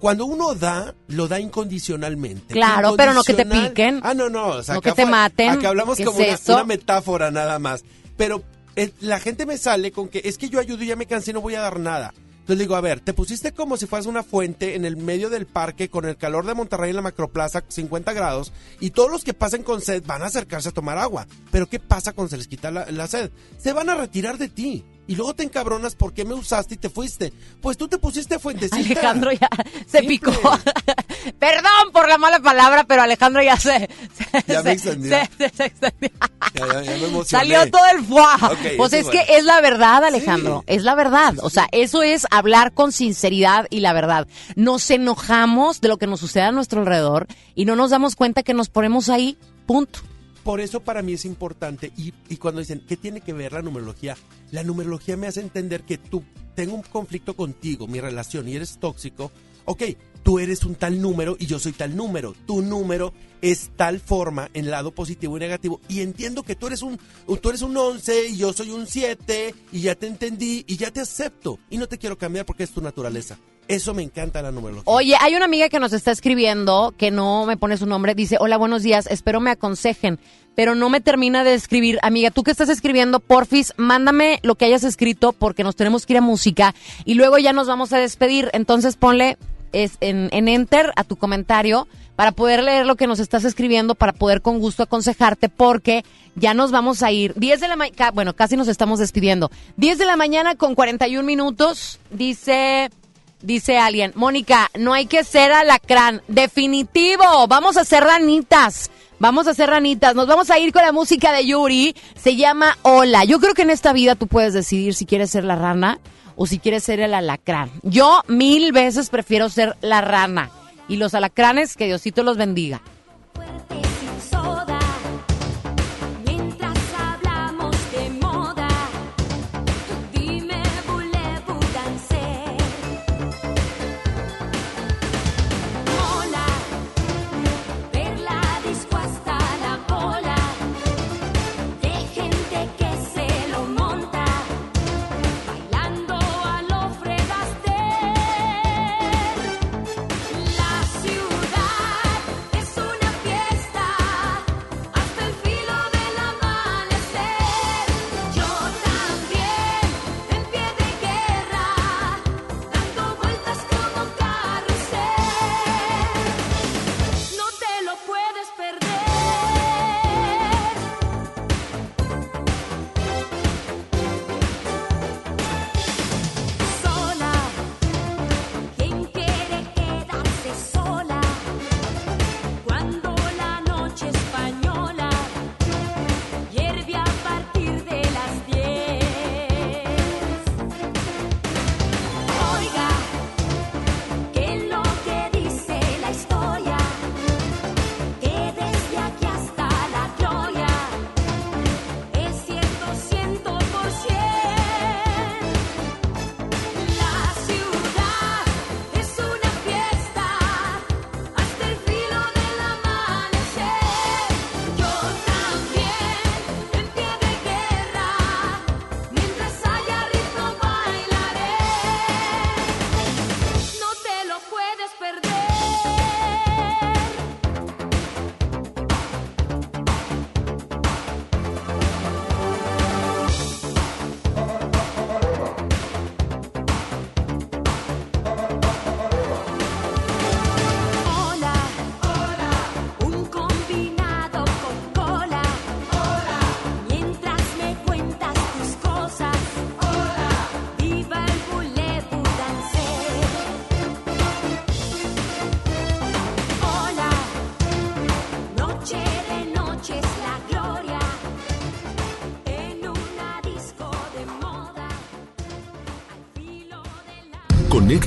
[SPEAKER 6] cuando uno da, lo da incondicionalmente.
[SPEAKER 5] Claro, pero no que te piquen.
[SPEAKER 6] Ah, no, no. O sea,
[SPEAKER 5] No
[SPEAKER 6] acá
[SPEAKER 5] que te
[SPEAKER 6] fue-
[SPEAKER 5] maten.
[SPEAKER 6] Acá hablamos
[SPEAKER 5] ¿Qué
[SPEAKER 6] como
[SPEAKER 5] es
[SPEAKER 6] una, metáfora nada más. Pero eh, la gente me sale con que es que yo ayudo y ya me cansé y no voy a dar nada. Entonces digo, a ver, te pusiste como si fueras una fuente en el medio del parque con el calor de Monterrey en la macroplaza, 50 grados, y todos los que pasen con sed van a acercarse a tomar agua. Pero ¿qué pasa cuando se les quita la, la sed? Se van a retirar de ti. Y luego te encabronas por qué me usaste y te fuiste. Pues tú te pusiste fuentecita.
[SPEAKER 5] Alejandro ya se picó. Perdón por la mala palabra, pero Alejandro ya se... se-
[SPEAKER 6] Ya me extendió.
[SPEAKER 5] se- se- se extendió.
[SPEAKER 6] Ya, ya- ya me emocioné.
[SPEAKER 5] Salió todo el fuá.
[SPEAKER 6] Ok,
[SPEAKER 5] pues es
[SPEAKER 6] es
[SPEAKER 5] que
[SPEAKER 6] bueno.
[SPEAKER 5] es la verdad, Alejandro. Es la verdad. O sea, eso es hablar con sinceridad y la verdad. Nos enojamos de lo que nos sucede a nuestro alrededor y no nos damos cuenta que nos ponemos ahí. Punto.
[SPEAKER 6] Por eso para mí es importante. Y, cuando dicen, ¿qué tiene que ver la numerología? La numerología me hace entender que tú tengo un conflicto contigo, mi relación, y eres tóxico. Ok, tú eres un tal número y yo soy tal número. Tu número es tal forma en lado positivo y negativo. Y entiendo que tú eres un, tú eres un 11 y yo soy un 7 y ya te entendí y ya te acepto. Y no te quiero cambiar porque es tu naturaleza. Eso me encanta la numerología.
[SPEAKER 5] Oye, hay una amiga que nos está escribiendo, que no me pone su nombre, dice, hola, buenos días, espero me aconsejen, pero no me termina de escribir. Amiga, tú que estás escribiendo, porfis, mándame lo que hayas escrito porque nos tenemos que ir a música y luego ya nos vamos a despedir. Entonces ponle es, en, en enter a tu comentario para poder leer lo que nos estás escribiendo, para poder con gusto aconsejarte, porque ya nos vamos a ir. 10 de la mañana, bueno, casi nos estamos despidiendo. 10 de la mañana con 41 minutos, dice... Dice alguien, Mónica, no hay que ser alacrán. Definitivo, vamos a ser ranitas. Vamos a ser ranitas. Nos vamos a ir con la música de Yuri. Se llama Hola. Yo creo que en esta vida tú puedes decidir si quieres ser la rana o si quieres ser el alacrán. Yo mil veces prefiero ser la rana. Y los alacranes, que Diosito los bendiga.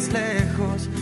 [SPEAKER 2] más lejos.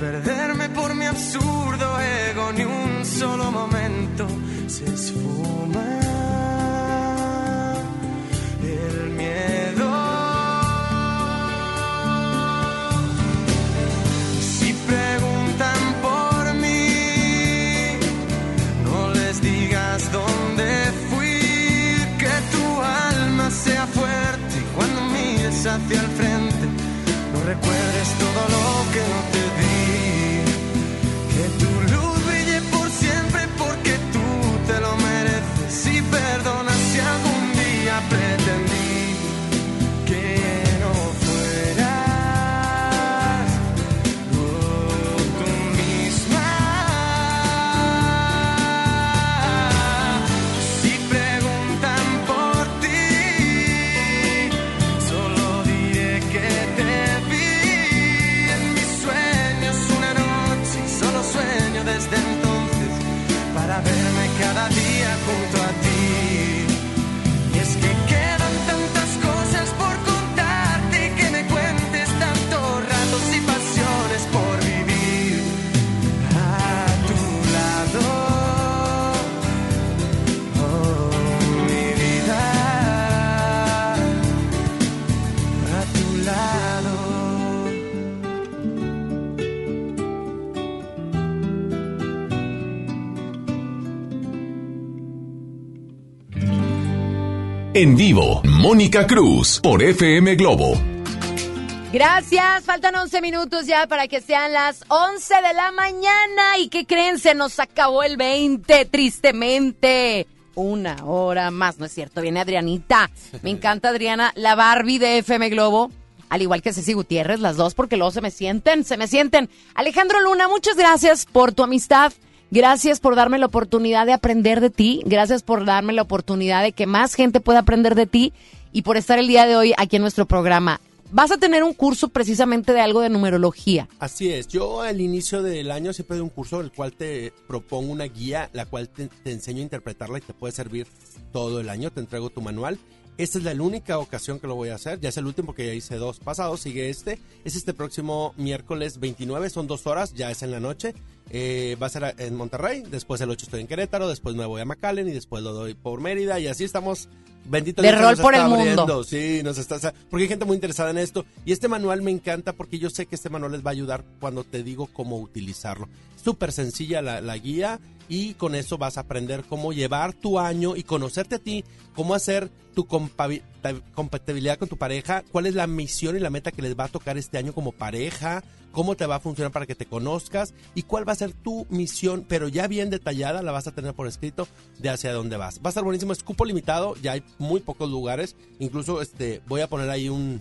[SPEAKER 2] Perderme por mi absurdo ego ni un solo momento se esfuerza. En
[SPEAKER 4] vivo, Mónica Cruz por FM Globo.
[SPEAKER 5] Gracias, faltan 11 minutos ya para que sean las 11 de la mañana. ¿Y qué creen? Se nos acabó el 20, tristemente. Una hora más, ¿no es cierto? Viene Adrianita. Me encanta Adriana, la Barbie de FM Globo. Al igual que Ceci Gutiérrez, las dos, porque luego se me sienten, se me sienten. Alejandro Luna, muchas gracias por tu amistad. Gracias por darme la oportunidad de aprender de ti. Gracias por darme la oportunidad de que más gente pueda aprender de ti y por estar el día de hoy aquí en nuestro programa. Vas a tener un curso precisamente de algo de numerología.
[SPEAKER 6] Así es. Yo al inicio del año siempre doy un curso en el cual te propongo una guía, la cual te, te enseño a interpretarla y te puede servir todo el año. Te entrego tu manual. Esta es la única ocasión que lo voy a hacer. Ya es el último porque ya hice dos pasados. Sigue este. Es este próximo miércoles 29. Son dos horas. Ya es en la noche eh, va a ser en Monterrey, después el 8 estoy en Querétaro, después me voy a McAllen y después lo doy por Mérida y así estamos Bendito
[SPEAKER 5] De
[SPEAKER 6] Dios
[SPEAKER 5] rol
[SPEAKER 6] nos
[SPEAKER 5] por
[SPEAKER 6] está
[SPEAKER 5] el
[SPEAKER 6] abriendo.
[SPEAKER 5] mundo.
[SPEAKER 6] Sí, nos está, porque hay gente muy interesada en esto. Y este manual me encanta porque yo sé que este manual les va a ayudar cuando te digo cómo utilizarlo. Súper sencilla la, la guía y con eso vas a aprender cómo llevar tu año y conocerte a ti, cómo hacer tu compatibilidad con tu pareja, cuál es la misión y la meta que les va a tocar este año como pareja, cómo te va a funcionar para que te conozcas y cuál va a ser tu misión, pero ya bien detallada, la vas a tener por escrito de hacia dónde vas. Va a estar buenísimo, es cupo limitado, ya hay muy pocos lugares, incluso este voy a poner ahí un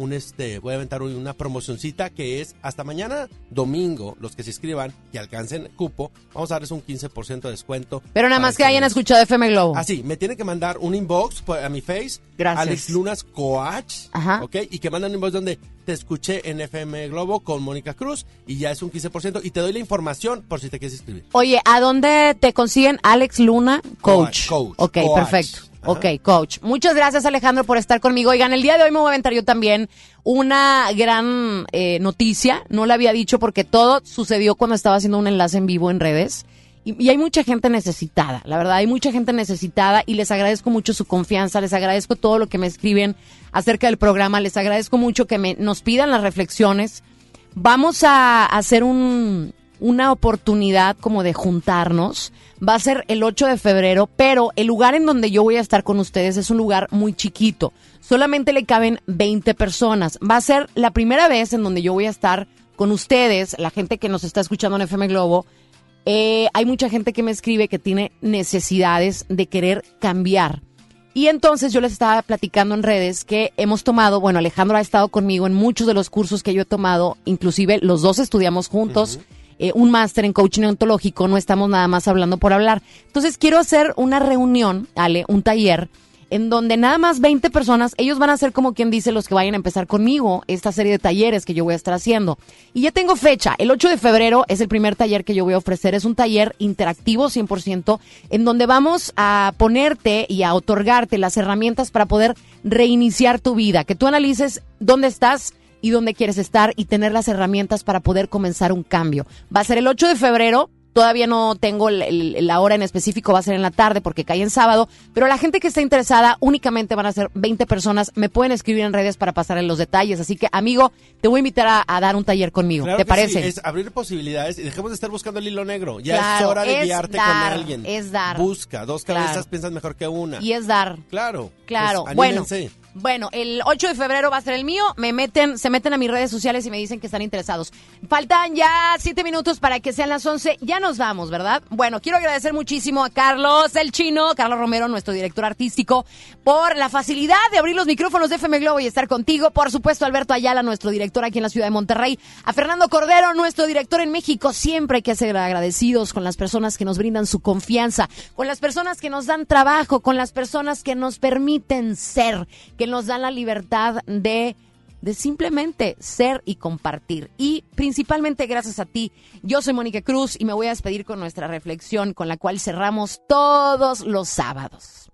[SPEAKER 6] un este, voy a aventar una promocioncita que es hasta mañana domingo, los que se inscriban y alcancen cupo, vamos a darles un 15% de descuento.
[SPEAKER 5] Pero nada más que hayan escuchado FM Globo.
[SPEAKER 6] Ah, sí, me tiene que mandar un inbox a mi face.
[SPEAKER 5] Gracias.
[SPEAKER 6] Alex Lunas Coach.
[SPEAKER 5] Ajá.
[SPEAKER 6] ¿Ok? Y que mandan un inbox donde te escuché en FM Globo con Mónica Cruz y ya es un 15%. Y te doy la información por si te quieres inscribir.
[SPEAKER 5] Oye, ¿a dónde te consiguen Alex Luna? Coach.
[SPEAKER 6] Coach,
[SPEAKER 5] Ok,
[SPEAKER 6] coach.
[SPEAKER 5] perfecto. Ok, coach. Muchas gracias Alejandro por estar conmigo. Oigan, el día de hoy me voy a aventar yo también una gran eh, noticia. No la había dicho porque todo sucedió cuando estaba haciendo un enlace en vivo en redes. Y, y hay mucha gente necesitada, la verdad, hay mucha gente necesitada y les agradezco mucho su confianza, les agradezco todo lo que me escriben acerca del programa, les agradezco mucho que me, nos pidan las reflexiones. Vamos a hacer un, una oportunidad como de juntarnos. Va a ser el 8 de febrero, pero el lugar en donde yo voy a estar con ustedes es un lugar muy chiquito. Solamente le caben 20 personas. Va a ser la primera vez en donde yo voy a estar con ustedes, la gente que nos está escuchando en FM Globo. Eh, hay mucha gente que me escribe que tiene necesidades de querer cambiar. Y entonces yo les estaba platicando en redes que hemos tomado, bueno, Alejandro ha estado conmigo en muchos de los cursos que yo he tomado, inclusive los dos estudiamos juntos, eh, un máster en coaching ontológico, no estamos nada más hablando por hablar. Entonces quiero hacer una reunión, Ale, un taller, en donde nada más 20 personas, ellos van a ser como quien dice los que vayan a empezar conmigo esta serie de talleres que yo voy a estar haciendo. Y ya tengo fecha, el 8 de febrero es el primer taller que yo voy a ofrecer, es un taller interactivo 100%, en donde vamos a ponerte y a otorgarte las herramientas para poder reiniciar tu vida, que tú analices dónde estás y dónde quieres estar y tener las herramientas para poder comenzar un cambio. Va a ser el 8 de febrero. Todavía no tengo el- el- la hora en específico, va a ser en la tarde porque cae en sábado, pero la gente que está interesada únicamente van a ser 20 personas. Me pueden escribir en redes para pasarles los detalles. Así que, amigo, te voy a invitar a, a dar un taller conmigo.
[SPEAKER 6] Claro
[SPEAKER 5] ¿Te
[SPEAKER 6] que
[SPEAKER 5] parece?
[SPEAKER 6] sí, es abrir posibilidades y dejemos de estar buscando el hilo negro. Ya es
[SPEAKER 5] Claro,
[SPEAKER 6] hora de
[SPEAKER 5] es
[SPEAKER 6] guiarte
[SPEAKER 5] dar,
[SPEAKER 6] con alguien.
[SPEAKER 5] es dar.
[SPEAKER 6] Busca, dos
[SPEAKER 5] Claro.
[SPEAKER 6] cabezas piensan mejor que una.
[SPEAKER 5] Y es dar.
[SPEAKER 6] Claro.
[SPEAKER 5] Claro,
[SPEAKER 6] pues,
[SPEAKER 5] bueno. Bueno, el 8 de febrero va a ser el mío. Me meten, se meten a mis redes sociales y me dicen que están interesados. Faltan ya siete minutos para que sean las 11. Ya nos vamos, ¿verdad? Bueno, quiero agradecer muchísimo a Carlos el Chino, Carlos Romero, nuestro director artístico, por la facilidad de abrir los micrófonos de FM Globo y estar contigo. Por supuesto, Alberto Ayala, nuestro director aquí en la ciudad de Monterrey. A Fernando Cordero, nuestro director en México. Siempre hay que ser agradecidos con las personas que nos brindan su confianza, con las personas que nos dan trabajo, con las personas que nos permiten ser, que nos dan la libertad de de simplemente ser y compartir. Y principalmente gracias a ti. Yo soy Mónica Cruz y me voy a despedir con nuestra reflexión con la cual cerramos todos los sábados.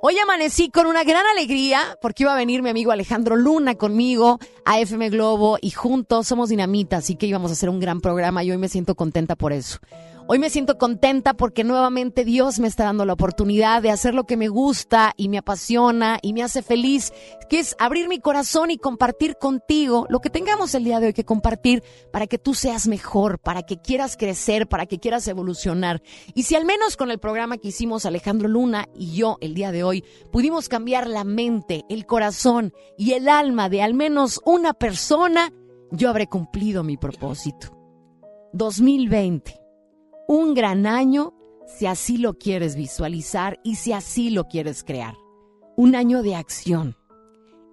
[SPEAKER 5] Hoy amanecí con una gran alegría porque iba a venir mi amigo Alejandro Luna conmigo a FM Globo y juntos somos dinamita, así que íbamos a hacer un gran programa y hoy me siento contenta por eso. Hoy me siento contenta porque nuevamente Dios me está dando la oportunidad de hacer lo que me gusta y me apasiona y me hace feliz, que es abrir mi corazón y compartir contigo lo que tengamos el día de hoy que compartir para que tú seas mejor, para que quieras crecer, para que quieras evolucionar. Y si al menos con el programa que hicimos Alejandro Luna y yo el día de hoy pudimos cambiar la mente, el corazón y el alma de al menos una persona, yo habré cumplido mi propósito. 2020 un gran año si así lo quieres visualizar y si así lo quieres crear. Un año de acción.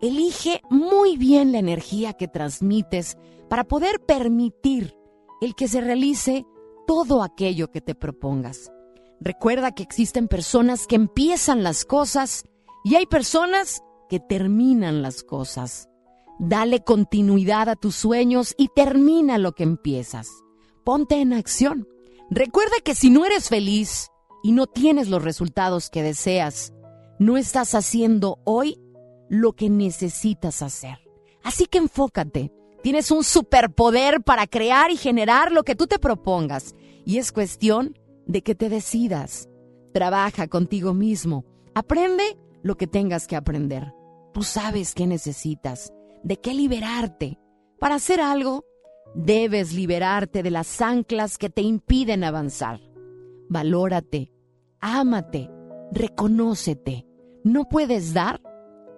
[SPEAKER 5] Elige muy bien la energía que transmites para poder permitir el que se realice todo aquello que te propongas. Recuerda que existen personas que empiezan las cosas Y hay personas que terminan las cosas. Dale continuidad a tus sueños y termina lo que empiezas. Ponte en acción. Recuerda que si no eres feliz y no tienes los resultados que deseas, no estás haciendo hoy lo que necesitas hacer. Así que enfócate. Tienes un superpoder para crear y generar lo que tú te propongas. Y es cuestión de que te decidas. Trabaja contigo mismo. Aprende lo que tengas que aprender. Tú sabes qué necesitas, de qué liberarte. Para hacer algo, debes liberarte de las anclas que te impiden avanzar. Valórate, ámate, reconócete. No puedes dar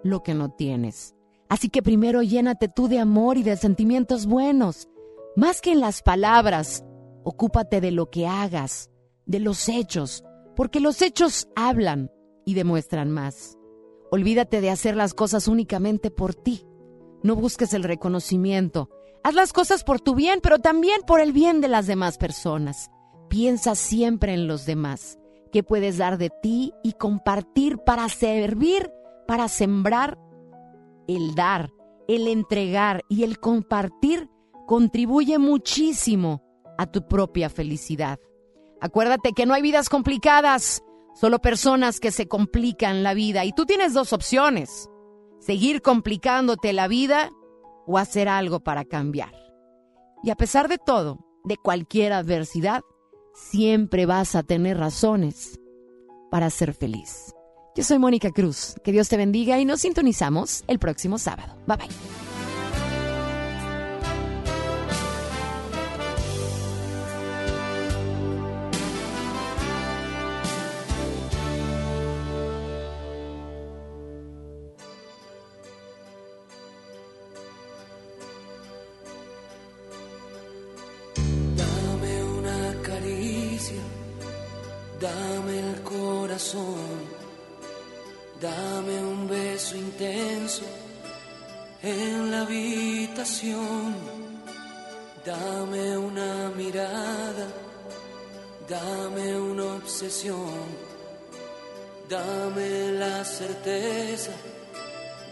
[SPEAKER 5] lo que no tienes. Así que primero llénate tú de amor y de sentimientos buenos. Más que en las palabras, ocúpate de lo que hagas, de los hechos, porque los hechos hablan y demuestran más. Olvídate de hacer las cosas únicamente por ti. No busques el reconocimiento. Haz las cosas por tu bien, pero también por el bien de las demás personas. Piensa siempre en los demás. ¿Qué puedes dar de ti y compartir para servir, para sembrar? El dar, el entregar y el compartir contribuye muchísimo a tu propia felicidad. Acuérdate que no hay vidas complicadas, solo personas que se complican la vida. Y tú tienes dos opciones, seguir complicándote la vida o hacer algo para cambiar. Y a pesar de todo, de cualquier adversidad, siempre vas a tener razones para ser feliz. Yo soy Mónica Cruz, que Dios te bendiga y nos sintonizamos el próximo sábado. Bye bye.
[SPEAKER 21] En la habitación, dame una mirada, dame una obsesión, dame la certeza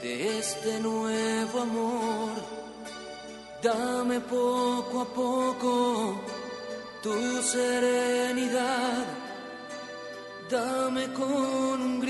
[SPEAKER 21] de este nuevo amor. Dame poco a poco tu serenidad. Dame con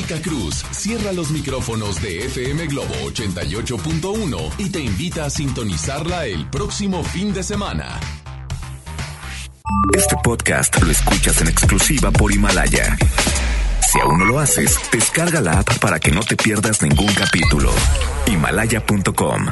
[SPEAKER 4] Mónica Cruz cierra los micrófonos de FM Globo 88.1 y te invita a sintonizarla el próximo fin de semana.
[SPEAKER 1] Este podcast lo escuchas en exclusiva por Himalaya. Si aún no lo haces, descarga la app para que no te pierdas ningún capítulo. Himalaya.com